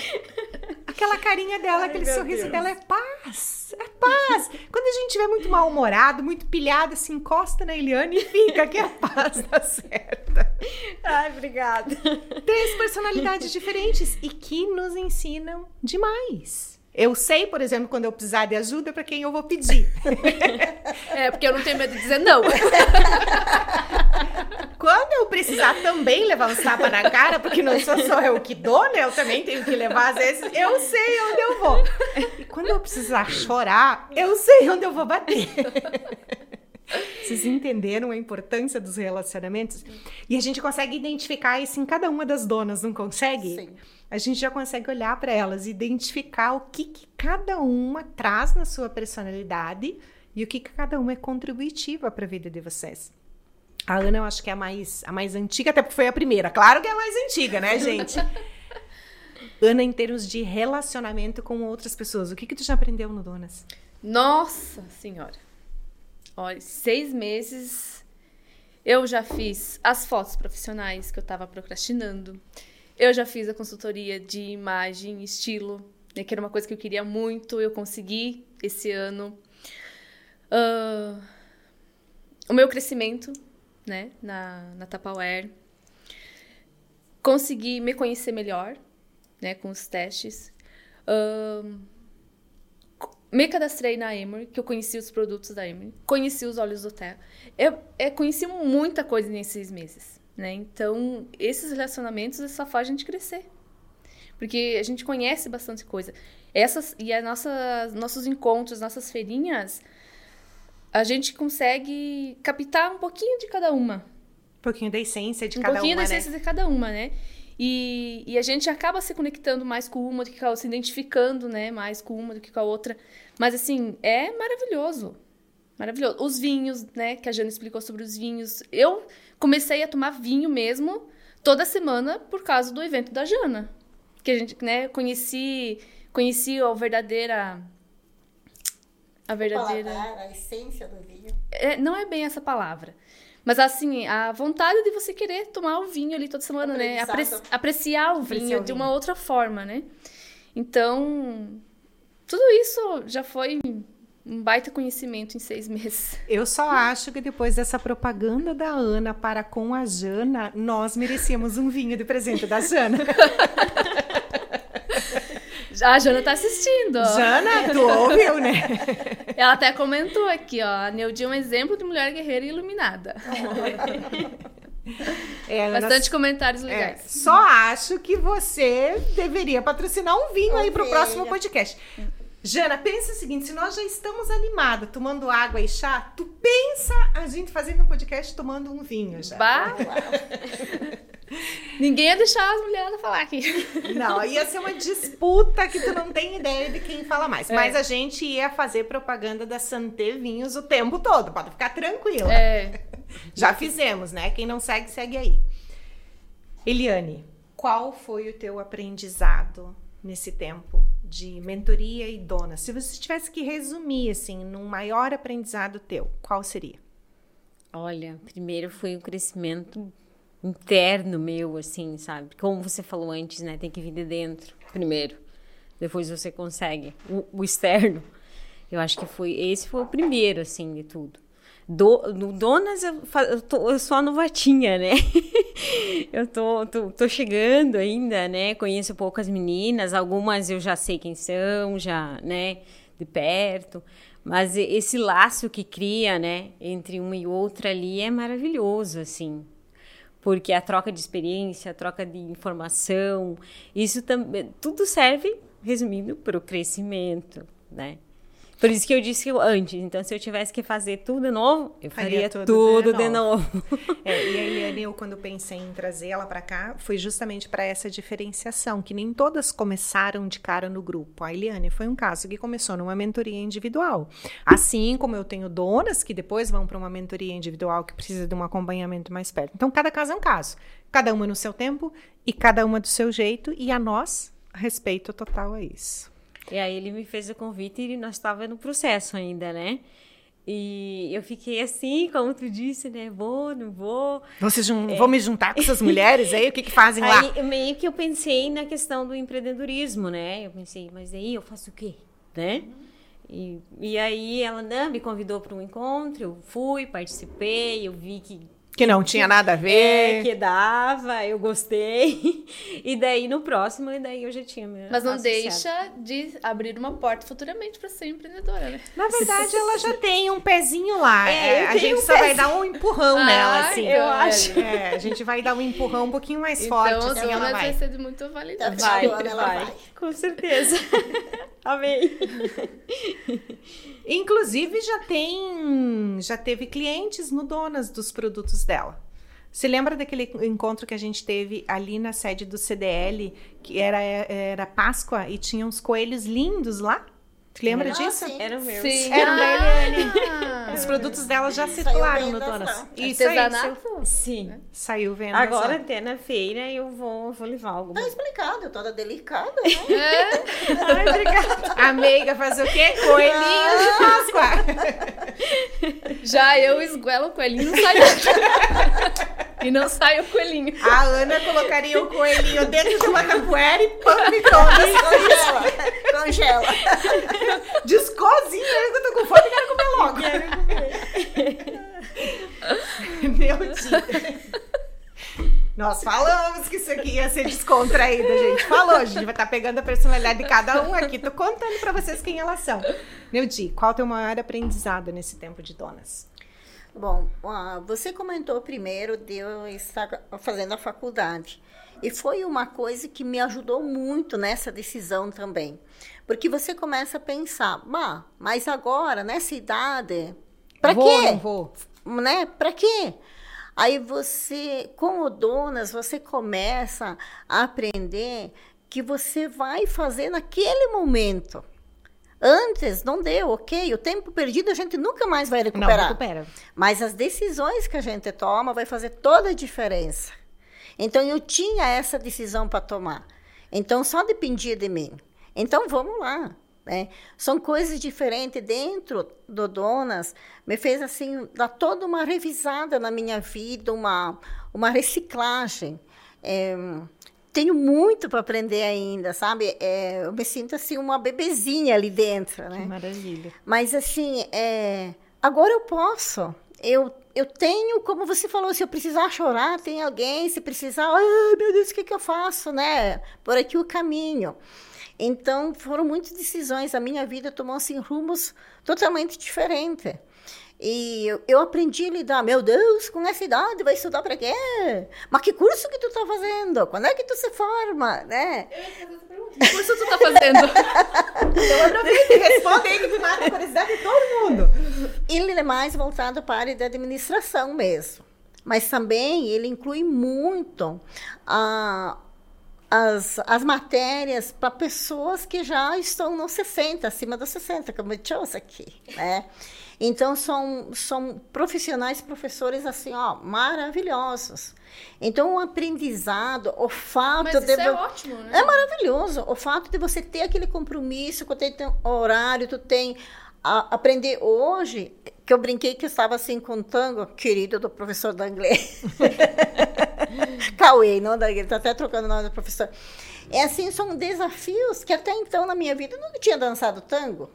aquela carinha dela, Ai, aquele sorriso Deus. dela é paz, é paz. Quando a gente estiver muito mal-humorado, muito pilhada, se encosta na Eliane e fica, que a paz dá certa. Ai, obrigada. Três personalidades diferentes e que nos ensinam demais. Eu sei, por exemplo, quando eu precisar de ajuda, para quem eu vou pedir. É, porque eu não tenho medo de dizer não. Quando eu precisar também levar um tapa na cara, porque não sou só eu que dou, né? Eu também tenho que levar, às vezes, eu sei onde eu vou. E quando eu precisar chorar, eu sei onde eu vou bater. Vocês entenderam a importância dos relacionamentos? E a gente consegue identificar isso em cada uma das donas, não consegue? Sim. A gente já consegue olhar para elas, identificar o que, que cada uma traz na sua personalidade e o que, que cada uma é contributiva para a vida de vocês. A Ana, eu acho que é a mais, a mais antiga, até porque foi a primeira. Claro que é a mais antiga, né, gente? Ana, em termos de relacionamento com outras pessoas, o que, que tu já aprendeu no Donas? Nossa Senhora. Olha, seis meses eu já fiz as fotos profissionais que eu tava procrastinando. Eu já fiz a consultoria de imagem, estilo, né, que era uma coisa que eu queria muito, eu consegui esse ano. Ah, o meu crescimento, né, na, na Tupperware. Consegui me conhecer melhor, né, com os testes. Ahn, me cadastrei na Emory, que eu conheci os produtos da Emory, conheci os óleos do Terra. Eu, eu conheci muita coisa nesses meses, né? Então, esses relacionamentos só faz a gente crescer. Porque a gente conhece bastante coisa. Essas e as nossas nossos encontros, nossas feirinhas, a gente consegue captar um pouquinho de cada uma, Um pouquinho da essência de um cada pouquinho uma, da né? essência de cada uma, né? E, e a gente acaba se conectando mais com uma do que com a outra, se identificando, né, mais com uma do que com a outra. Mas, assim, é maravilhoso. Maravilhoso. Os vinhos, né, que a Jana explicou sobre os vinhos. Eu comecei a tomar vinho mesmo toda semana por causa do evento da Jana. Que a gente, né, conheci, conheci a verdadeira... A verdadeira... Paladar, a essência do vinho. É, não é bem essa palavra. Mas assim, a vontade de você querer tomar o vinho ali toda semana, né? Apre Aprendizado. apreciar o Apreciar vinho o de vinho. uma outra forma, né? Então, tudo isso já foi um baita conhecimento em seis meses. Eu só acho que depois dessa propaganda da Ana para com a Jana, nós merecíamos um vinho de presente da Jana. A Jana tá assistindo, ó. Jana, tu ouviu, né? Ela até comentou aqui, ó. A Neudi é um exemplo de mulher guerreira e iluminada. É, Bastante comentários é, legais. só acho que você deveria patrocinar um vinho aí pro Ovelha. próximo podcast. Jana, pensa o seguinte, se nós já estamos animadas tomando água e chá, tu pensa a gente fazendo um podcast tomando um vinho já. Bah, ninguém ia deixar as mulheres falar aqui. Não, ia ser uma disputa que tu não tem ideia de quem fala mais. É. Mas a gente ia fazer propaganda da Santé Vinhos o tempo todo, pode ficar tranquila. É. Já fizemos, né? Quem não segue, segue aí. Eliane, qual foi o teu aprendizado nesse tempo de mentoria e dona? Se você tivesse que resumir, assim, num maior aprendizado teu, qual seria? Olha, primeiro foi um crescimento interno meu, assim, sabe? Como você falou antes, né? Tem que vir de dentro primeiro. Depois você consegue o, o externo. Eu acho que foi esse foi o primeiro, assim, de tudo. Do, Donas eu, eu, tô, eu sou a novatinha, né? eu tô, tô, tô, chegando ainda, né? Conheço poucas meninas, algumas eu já sei quem são, já, né? De perto. Mas esse laço que cria, né? Entre uma e outra ali é maravilhoso, assim. Porque a troca de experiência, a troca de informação, isso também, tudo serve, resumindo, para o crescimento, né? Por isso que eu disse antes. Então, se eu tivesse que fazer tudo de novo, eu faria, faria tudo, tudo, de novo. De novo. É, e a Eliane, eu quando pensei em trazer ela para cá, foi justamente para essa diferenciação, que nem todas começaram de cara no grupo. A Eliane foi um caso que começou numa mentoria individual. Assim como eu tenho donas que depois vão para uma mentoria individual que precisa de um acompanhamento mais perto. Então, cada caso é um caso. Cada uma no seu tempo e cada uma do seu jeito. E a nós, respeito total a isso. E aí ele me fez o convite e nós estávamos no processo ainda, né? E eu fiquei assim, como tu disse, né? Vou, não vou. Vocês jun... é. vão me juntar com essas mulheres aí? O que que fazem lá? Aí, meio que eu pensei na questão do empreendedorismo, né? Eu pensei, mas aí eu faço o quê? Né? E, e aí ela não, me convidou para um encontro, eu fui, participei, eu vi que que não tinha nada a ver. É, que dava, eu gostei. E daí no próximo, e daí eu já tinha me Mas não deixa de abrir uma porta futuramente para ser empreendedora, né? Na verdade, ela já tem um pezinho lá. É, é a gente um só pezinho. vai dar um empurrão ah, nela, assim. Eu acho. É, a gente vai dar um empurrão um pouquinho mais então, forte. Então, assim, ela vai. vai ser de muito validade. Vai, vai, ela vai. vai. Com certeza. Amém. Inclusive já tem, já teve clientes no Donas dos produtos dela. Se lembra daquele encontro que a gente teve ali na sede do CDL, que era, era Páscoa e tinha uns coelhos lindos lá? Te lembra ah, disso? Sim. Era o meu. Sim. Era ah, Eliane. Os produtos dela já circularam no Donas. Isso aí. Sim. Saiu vendo. Agora até na feira eu vou, vou levar algo. Tá explicado, toda delicada, né? É. Ai, obrigada. A meiga faz o quê? Coelhinho de Páscoa. Já eu esguelo o coelhinho não sai E não sai o coelhinho. A Ana colocaria o coelhinho dentro de uma capoeira e pão micro-ondas. Congela. Congela. Descozinha, eu tô com fome e quero comer logo. Quero comer. Meu Deus. Nós falamos que isso aqui ia ser descontraído, gente. Falou, a gente vai estar tá pegando a personalidade de cada um aqui. Tô contando para vocês quem elas são. Neudi, qual é o teu maior aprendizado nesse tempo de donas? Bom, você comentou primeiro de eu estar fazendo a faculdade. E foi uma coisa que me ajudou muito nessa decisão também. Porque você começa a pensar, mas agora, nessa idade, para quê? Não vou. Né? Para quê? Aí você, com o Donas, você começa a aprender que você vai fazer naquele momento. Antes não deu, ok. O tempo perdido a gente nunca mais vai recuperar. Não recupera. Mas as decisões que a gente toma vai fazer toda a diferença. Então eu tinha essa decisão para tomar. Então só dependia de mim. Então vamos lá. Né? São coisas diferentes dentro do Donas, me fez assim dar toda uma revisada na minha vida, uma, uma reciclagem. É, tenho muito para aprender ainda, sabe? É, eu me sinto assim uma bebezinha ali dentro, né? Que maravilha. Mas assim, é, agora eu posso. Eu, eu tenho, como você falou, se eu precisar chorar, tem alguém, se precisar, ai meu Deus, o que, que eu faço, né? Por aqui o caminho. Então, foram muitas decisões. A minha vida tomou assim, rumos totalmente diferentes. E eu, eu, aprendi a lidar, meu Deus, com essa idade, vai estudar para quê? Mas que curso que tu tá fazendo? Quando é que tu se forma, né? Que curso tu tá fazendo? então aproveita e responde aí que tu mata a curiosidade de todo mundo. Ele é mais voltado para a área da administração mesmo. Mas também ele inclui muito a as, as matérias para pessoas que já estão nos 60, acima dos 60, como eu trouxe aqui, né? Então, são, são profissionais, professores, assim, ó, maravilhosos. Então, o aprendizado, o fato Mas de... Isso é ótimo, né? É maravilhoso. O fato de você ter aquele compromisso, que tem horário, tu tem... A, aprender hoje, que eu brinquei que eu estava assim com o tango, querido do professor da inglês. Cauê, não da ele está até trocando o nome do professor. É assim, são desafios que até então na minha vida eu nunca tinha dançado tango.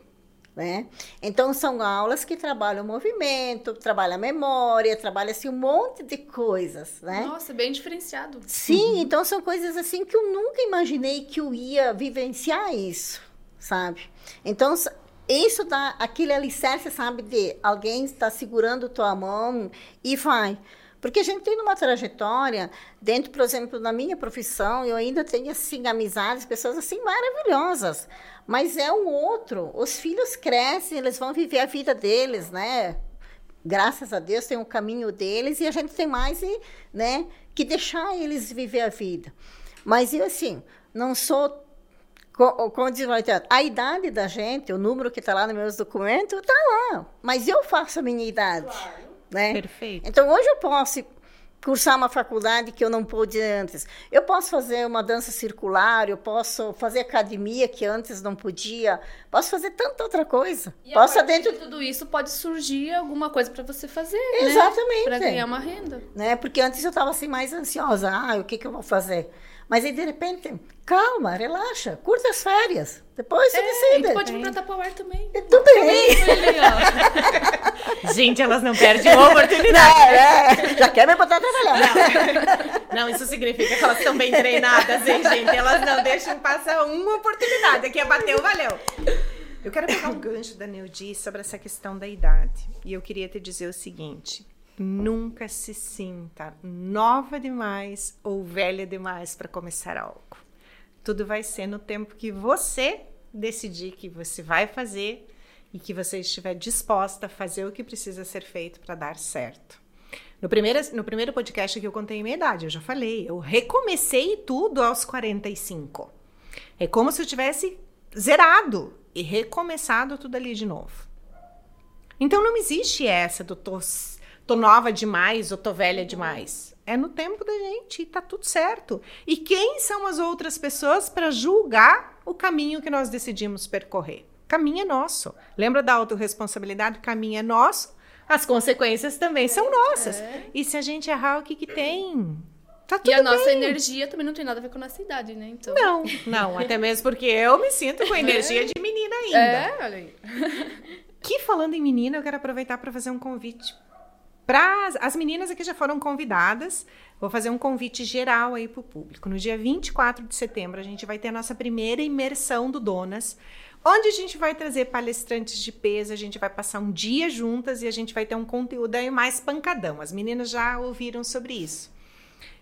Né? Então, são aulas que trabalham o movimento, trabalham a memória, trabalham assim, um monte de coisas. Né? Nossa, bem diferenciado. Sim, uhum. então são coisas assim que eu nunca imaginei que eu ia vivenciar isso, sabe? Então, isso dá aquele alicerce, sabe, de alguém está segurando tua mão e vai. Porque a gente tem uma trajetória, dentro, por exemplo, da minha profissão, eu ainda tenho, assim, amizades, pessoas, assim, maravilhosas. Mas é um outro. Os filhos crescem, eles vão viver a vida deles, né? Graças a Deus tem um caminho deles e a gente tem mais, né, que deixar eles viver a vida. Mas eu, assim, não sou como diz a idade da gente, o número que está lá nos meus documentos, está lá. Mas eu faço a minha idade. Claro. Né? Perfeito. Então, hoje eu posso cursar uma faculdade que eu não pude antes. Eu posso fazer uma dança circular, eu posso fazer academia que antes não podia, posso fazer tanta outra coisa. E posso dentro de tudo isso pode surgir alguma coisa para você fazer, né? Exatamente. Para ganhar uma renda. Né? Porque antes eu estava assim mais ansiosa, ah, o que que eu vou fazer? Mas aí, de repente, calma, relaxa, curta as férias. Depois você é, decide. E pode vir pra Tapauer também. Tudo bem. Gente, elas não perdem uma oportunidade. Não, é. Já quer me botar a trabalhar. Não. não, isso significa que elas estão bem treinadas, hein, gente? Elas não deixam passar uma oportunidade. Aqui é bateu, valeu. Eu quero pegar um gancho da Neudi sobre essa questão da idade. E eu queria te dizer o seguinte. Nunca se sinta nova demais ou velha demais para começar algo. Tudo vai ser no tempo que você decidir que você vai fazer e que você estiver disposta a fazer o que precisa ser feito para dar certo. No primeiro, no primeiro podcast que eu contei minha idade, eu já falei, eu recomecei tudo aos 45. É como se eu tivesse zerado e recomeçado tudo ali de novo. Então não existe essa do tô tô nova demais ou tô velha demais. É no tempo da gente e tá tudo certo. E quem são as outras pessoas para julgar o caminho que nós decidimos percorrer? Caminho é nosso. Lembra da autorresponsabilidade? O caminho é nosso. As consequências também são nossas. É. E se a gente errar, o que que tem? Tá tudo e a bem. nossa energia também não tem nada a ver com a nossa idade, né? Então... Não, não. Até mesmo porque eu me sinto com energia de menina ainda. É, olha aí. Que falando em menina, eu quero aproveitar para fazer um convite para as meninas aqui já foram convidadas. Vou fazer um convite geral aí para o público. No dia 24 de setembro, a gente vai ter a nossa primeira imersão do Donas, onde a gente vai trazer palestrantes de peso, a gente vai passar um dia juntas e a gente vai ter um conteúdo aí mais pancadão. As meninas já ouviram sobre isso.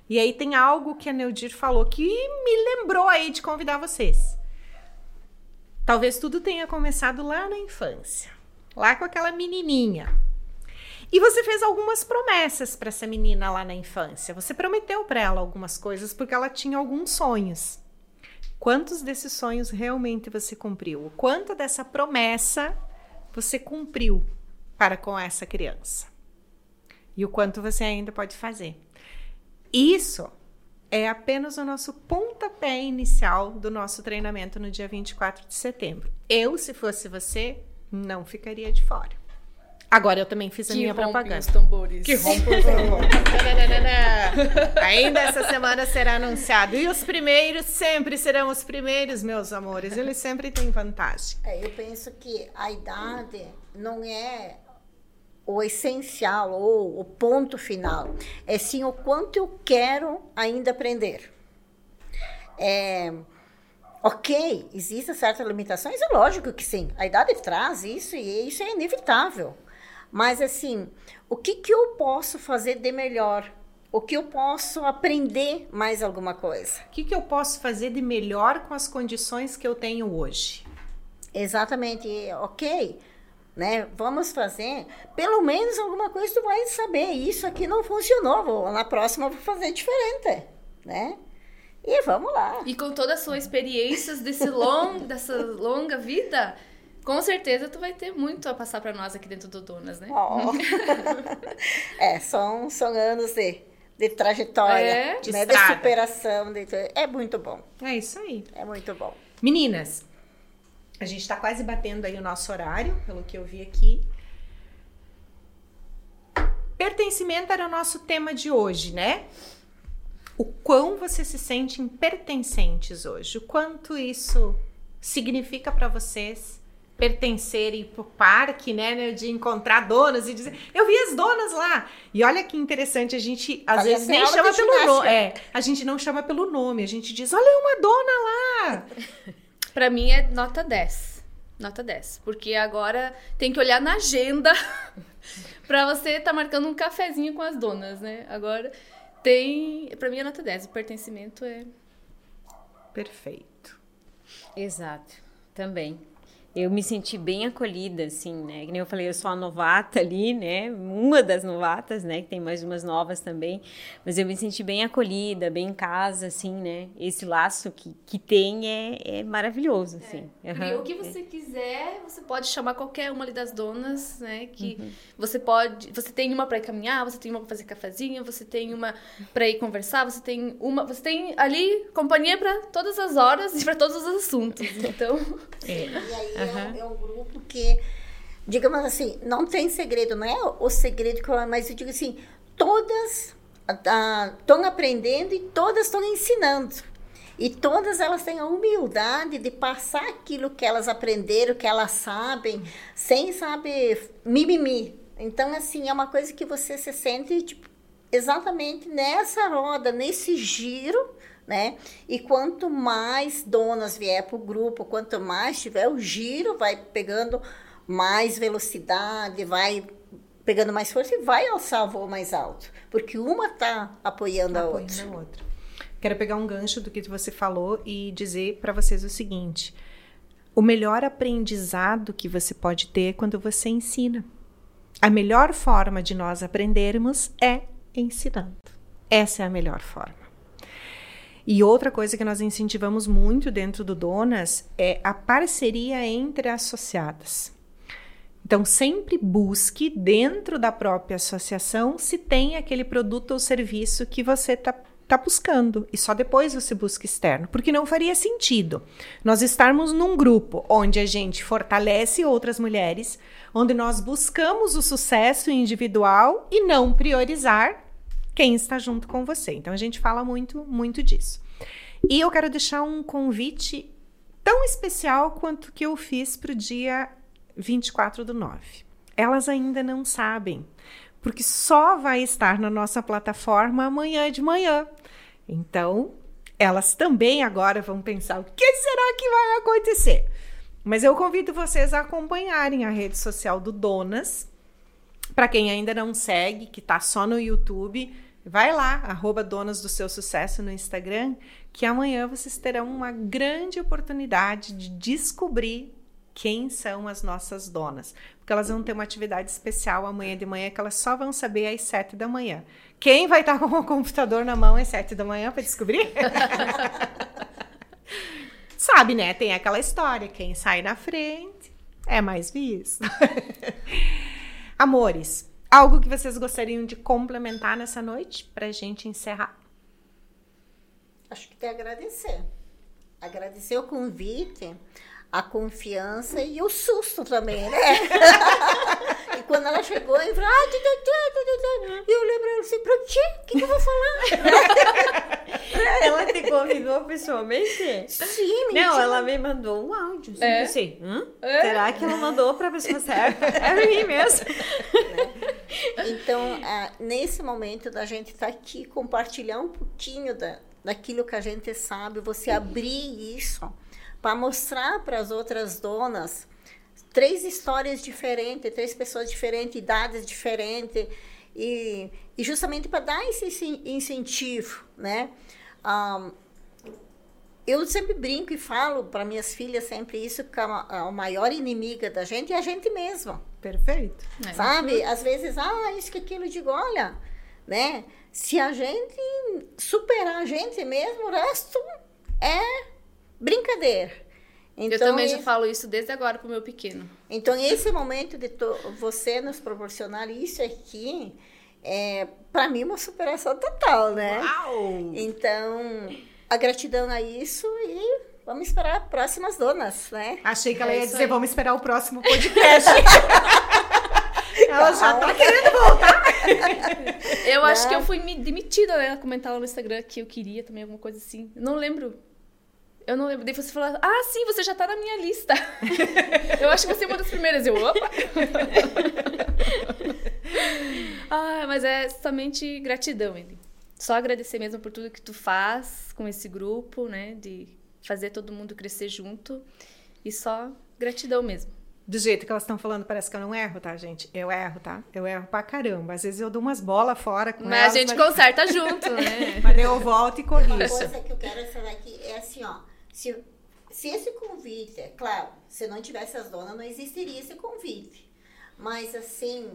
E aí tem algo que a Neudir falou que me lembrou aí de convidar vocês. Talvez tudo tenha começado lá na infância, lá com aquela menininha e você fez algumas promessas para essa menina lá na infância. Você prometeu para ela algumas coisas porque ela tinha alguns sonhos. Quantos desses sonhos realmente você cumpriu? O quanto dessa promessa você cumpriu para com essa criança? E o quanto você ainda pode fazer? Isso é apenas o nosso pontapé inicial do nosso treinamento no dia 24 de setembro. Eu, se fosse você, não ficaria de fora. Agora eu também fiz a que minha propaganda. Os tambores. Que rompe os tambores. Ainda essa semana será anunciado. E os primeiros sempre serão os primeiros, meus amores. Eles sempre têm vantagem. É, eu penso que a idade não é o essencial ou o ponto final. É sim o quanto eu quero ainda aprender. É, ok, existem certas limitações, é lógico que sim. A idade traz isso e isso é inevitável. Mas assim, o que, que eu posso fazer de melhor? O que eu posso aprender mais alguma coisa? O que, que eu posso fazer de melhor com as condições que eu tenho hoje? Exatamente, ok. Né? Vamos fazer, pelo menos alguma coisa tu vai saber. Isso aqui não funcionou, vou, na próxima eu vou fazer diferente, né? E vamos lá. E com toda a sua experiências desse long, dessa longa vida, com certeza tu vai ter muito a passar para nós aqui dentro do Donas, né? Oh. é, são, são anos de, de trajetória, é, de, né? de superação. De, é muito bom. É isso aí. É muito bom. Meninas, a gente está quase batendo aí o nosso horário, pelo que eu vi aqui. Pertencimento era o nosso tema de hoje, né? O quão você se sente pertencentes hoje, o quanto isso significa para vocês pertencer e ir pro parque, né, de encontrar donas e dizer, eu vi as donas lá. E olha que interessante, a gente às vezes nem aula chama de pelo nome, é, a gente não chama pelo nome, a gente diz, olha uma dona lá. Pra mim é nota 10. Nota 10. Porque agora tem que olhar na agenda pra você tá marcando um cafezinho com as donas, né? Agora tem. Pra mim é nota 10. O pertencimento é. Perfeito. Exato, também. Eu me senti bem acolhida, assim, né? Que nem eu falei, eu sou a novata ali, né? Uma das novatas, né? Que tem mais umas novas também. Mas eu me senti bem acolhida, bem em casa, assim, né? Esse laço que, que tem é, é maravilhoso, assim. E Aham. o que você quiser, você pode chamar qualquer uma ali das donas, né? Que você pode. Você tem uma pra ir caminhar, você tem uma pra fazer cafezinho, você tem uma pra ir conversar, você tem uma. Você tem ali companhia pra todas as horas e pra todos os assuntos. Então. E aí é, um, é um grupo que, digamos assim, não tem segredo, não é o segredo que eu, mas eu digo assim, todas estão aprendendo e todas estão ensinando. E todas elas têm a humildade de passar aquilo que elas aprenderam, que elas sabem, sem, sabe, mimimi. Então, assim, é uma coisa que você se sente, tipo, exatamente nessa roda, nesse giro, né? E quanto mais donas vier para o grupo, quanto mais tiver o giro, vai pegando mais velocidade, vai pegando mais força e vai alçar o voo mais alto. Porque uma está apoiando, a Apoiando outra. a outra. Quero pegar um gancho do que você falou e dizer para vocês o seguinte: o melhor aprendizado que você pode ter é quando você ensina. A melhor forma de nós aprendermos é ensinando. Essa é a melhor forma. E outra coisa que nós incentivamos muito dentro do Donas é a parceria entre associadas. Então, sempre busque dentro da própria associação se tem aquele produto ou serviço que você está tá buscando. E só depois você busca externo. Porque não faria sentido nós estarmos num grupo onde a gente fortalece outras mulheres, onde nós buscamos o sucesso individual e não priorizar quem está junto com você. Então, a gente fala muito, muito disso. E eu quero deixar um convite tão especial quanto que eu fiz para o dia 24 do 9. Elas ainda não sabem, porque só vai estar na nossa plataforma amanhã de manhã. Então, elas também agora vão pensar: o que será que vai acontecer? Mas eu convido vocês a acompanharem a rede social do Donas. Para quem ainda não segue, que está só no YouTube, vai lá, arroba Donas do Seu Sucesso no Instagram, que amanhã vocês terão uma grande oportunidade de descobrir quem são as nossas donas. Porque elas vão ter uma atividade especial amanhã de manhã que elas só vão saber às sete da manhã. Quem vai estar com o computador na mão às sete da manhã para descobrir? Sabe, né? Tem aquela história: quem sai na frente é mais visto. Amores, algo que vocês gostariam de complementar nessa noite pra gente encerrar? Acho que tem agradecer. Agradecer o convite, a confiança e o susto também, né? quando ela chegou, eu falei, ah, tê, tê, tê, e eu lembrei assim, pra quê? O que, que eu vou falar? Ela te convidou pessoalmente? Sim, menina. Não, ela me mandou um áudio. Assim, É. hã? É. Será que ela mandou pra pessoa certa? É pra mim mesmo. Então, ah, nesse momento da gente estar aqui, compartilhar um pouquinho da, daquilo que a gente sabe, você abrir isso para mostrar para as outras donas três histórias diferentes, três pessoas diferentes, idades diferentes, e, e justamente para dar esse incen- incentivo, né? Ah, eu sempre brinco e falo para minhas filhas sempre isso, que a, ma- a maior inimiga da gente é a gente mesma. Perfeito. É. Sabe? Às vezes, ah, isso que aquilo, eu digo, olha, né? Se a gente superar a gente mesmo, o resto é brincadeira. Então, eu também já falo isso desde agora pro meu pequeno. então esse momento de você nos proporcionar isso aqui, é, para mim, uma superação total, né? Uau! Então, a gratidão a isso e vamos esperar próximas donas, né? Achei que ela É ia dizer, aí. vamos esperar o próximo podcast. ela já tá querendo voltar. Eu acho que eu fui me demitida, né? Comentar lá no Instagram que eu queria também alguma coisa assim. Não lembro. Eu não lembro. Daí você falou, ah, sim, você já tá na minha lista. eu acho que você é uma das primeiras. Eu, opa! ah, mas é somente gratidão, Eli. Só agradecer mesmo por tudo que tu faz com esse grupo, né? De fazer todo mundo crescer junto. E só gratidão mesmo. Do jeito que elas estão falando, parece que eu não erro, tá, gente? Eu erro, tá? Eu erro pra caramba. Às vezes eu dou umas bolas fora com Mas elas, a gente mas... conserta junto, né? mas eu volto e Uma corrijo. coisa que eu quero falar aqui é assim, ó. Se, se esse convite, é claro, se não tivesse as donas, não existiria esse convite. Mas assim,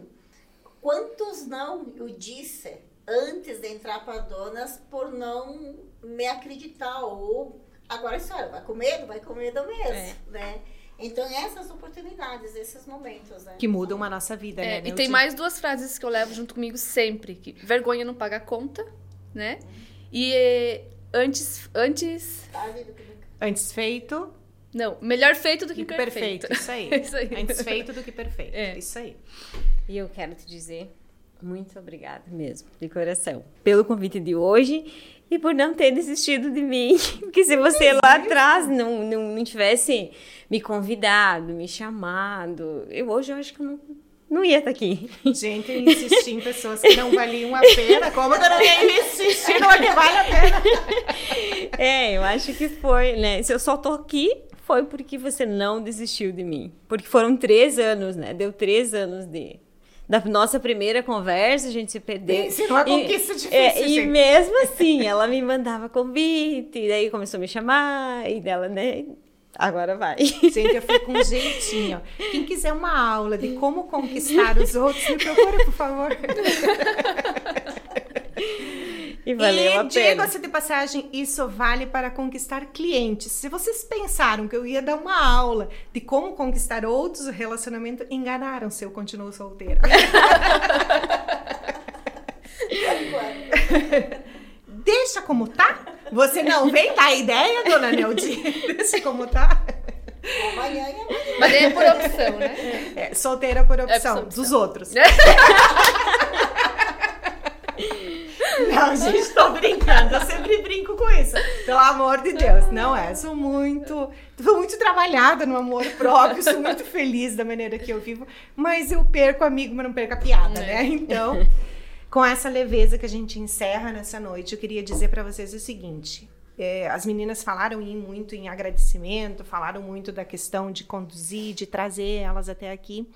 quantos não eu disse antes de entrar para donas por não me acreditar ou agora a senhora vai com medo, vai com medo mesmo, É. né? Então essas oportunidades, esses momentos, né? Que mudam a nossa vida, É, né? e tem mais duas frases que eu levo junto comigo sempre. Que vergonha não paga conta, né? E eh, antes, antes... Tarde do que. Antes feito Não, melhor feito do que do que perfeito. perfeito. Isso aí. Isso aí. Antes feito do que perfeito. É. Isso aí. E eu quero te dizer muito obrigada mesmo, de coração, pelo convite de hoje e por não ter desistido de mim. Porque se você lá atrás não, não, não tivesse me convidado, me chamado, eu hoje eu acho que eu não, não ia estar aqui. Gente, eu insisti em pessoas que não valiam a pena. Como que eu não ia insistir numa que vale a pena? É, eu acho que foi, né? Se eu só tô aqui, foi porque você não desistiu de mim. Porque foram três anos, né? Deu três anos de. Da nossa primeira conversa, a gente se perdeu. Isso é uma E- conquista difícil, é, E mesmo assim, ela me mandava convite, e daí começou a me chamar, e dela, né? Agora vai. Gente, eu fui com um jeitinho. Quem quiser uma aula de como conquistar os outros, me procura, por favor. E valeu e a pena. diga-se de passagem, isso vale para conquistar clientes. Se vocês pensaram que eu ia dar uma aula de como conquistar outros relacionamentos, enganaram-se, eu continuo solteira. Deixa como tá. Você não vem dar ideia, dona Neldi? Deixa como tá. Amanhã amanhã. Mas é por opção, né? É, solteira por opção, por opção. dos outros. Não, gente, tô brincando. Eu sempre brinco com isso. Pelo amor de Deus. Não é. Sou muito. Sou muito trabalhada no amor próprio. Sou muito feliz da maneira que eu vivo. Mas eu perco amigo, mas não perco a piada, né? Então, com essa leveza que a gente encerra nessa noite, eu queria dizer pra vocês o seguinte. é, as meninas falaram muito em agradecimento, falaram muito da questão de conduzir, de trazer elas até aqui.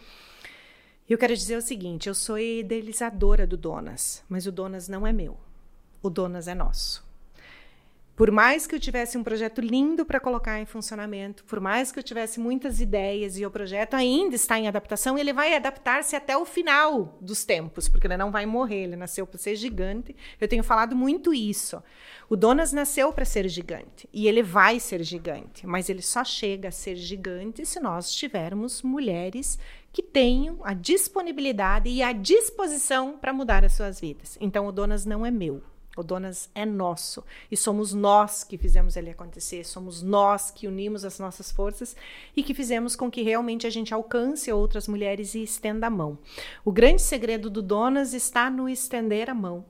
Eu quero dizer o seguinte: eu sou idealizadora do Donas, mas o Donas não é meu. O Donas é nosso. Por mais que eu tivesse um projeto lindo para colocar em funcionamento, por mais que eu tivesse muitas ideias e o projeto ainda está em adaptação, ele vai adaptar-se até o final dos tempos, porque ele não vai morrer, ele nasceu para ser gigante. Eu tenho falado muito isso. O Donas nasceu para ser gigante e ele vai ser gigante, mas ele só chega a ser gigante se nós tivermos mulheres que tenham a disponibilidade e a disposição para mudar as suas vidas. Então o Donas não é meu. O Donas é nosso e somos nós que fizemos ele acontecer, somos nós que unimos as nossas forças e que fizemos com que realmente a gente alcance outras mulheres e estenda a mão. O grande segredo do Donas está no estender a mão.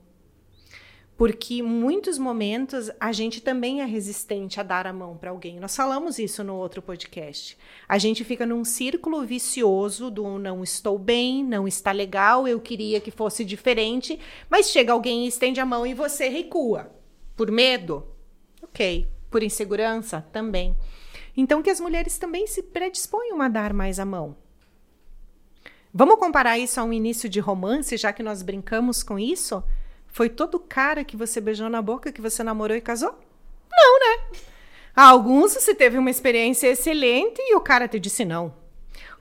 Porque muitos momentos a gente também é resistente a dar a mão para alguém. Nós falamos isso no outro podcast. A gente fica num círculo vicioso do não estou bem, não está legal, eu queria que fosse diferente, mas chega alguém e estende a mão e você recua. Por medo? Ok. Por insegurança? Também. Então que as mulheres também se predisponham a dar mais a mão. Vamos comparar isso a um início de romance, já que nós brincamos com isso? Foi todo cara que você beijou na boca que você namorou e casou? Não, né? Alguns você teve uma experiência excelente e o cara te disse não.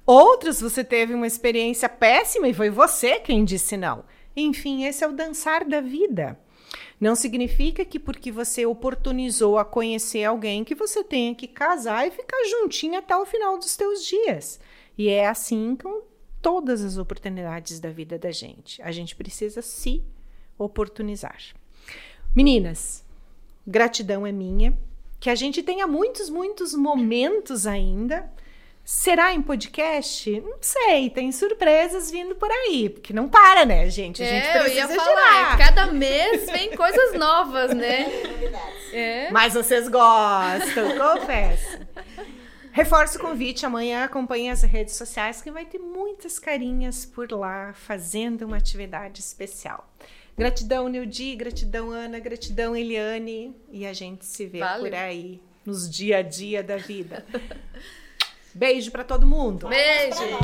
Outros você teve uma experiência péssima e foi você quem disse não. Enfim, esse é o dançar da vida. Não significa que porque você oportunizou a conhecer alguém que você tenha que casar e ficar juntinho até o final dos teus dias. E é assim com todas as oportunidades da vida da gente. A gente precisa se oportunizar. Meninas, gratidão é minha. Que a gente tenha muitos, muitos momentos ainda. Será em podcast? Não sei, tem surpresas vindo por aí, porque não para, né, gente? A gente é, eu precisa ia girar. falar, cada mês vem coisas novas, né? Novidades. É. Mas vocês gostam, confesso. Reforço o convite, amanhã acompanhe as redes sociais que vai ter muitas carinhas por lá fazendo uma atividade especial. Gratidão, Nildi, gratidão, Ana, gratidão, Eliane. E a gente se vê Valeu. por aí, nos dia a dia da vida. Beijo para todo mundo. Beijo.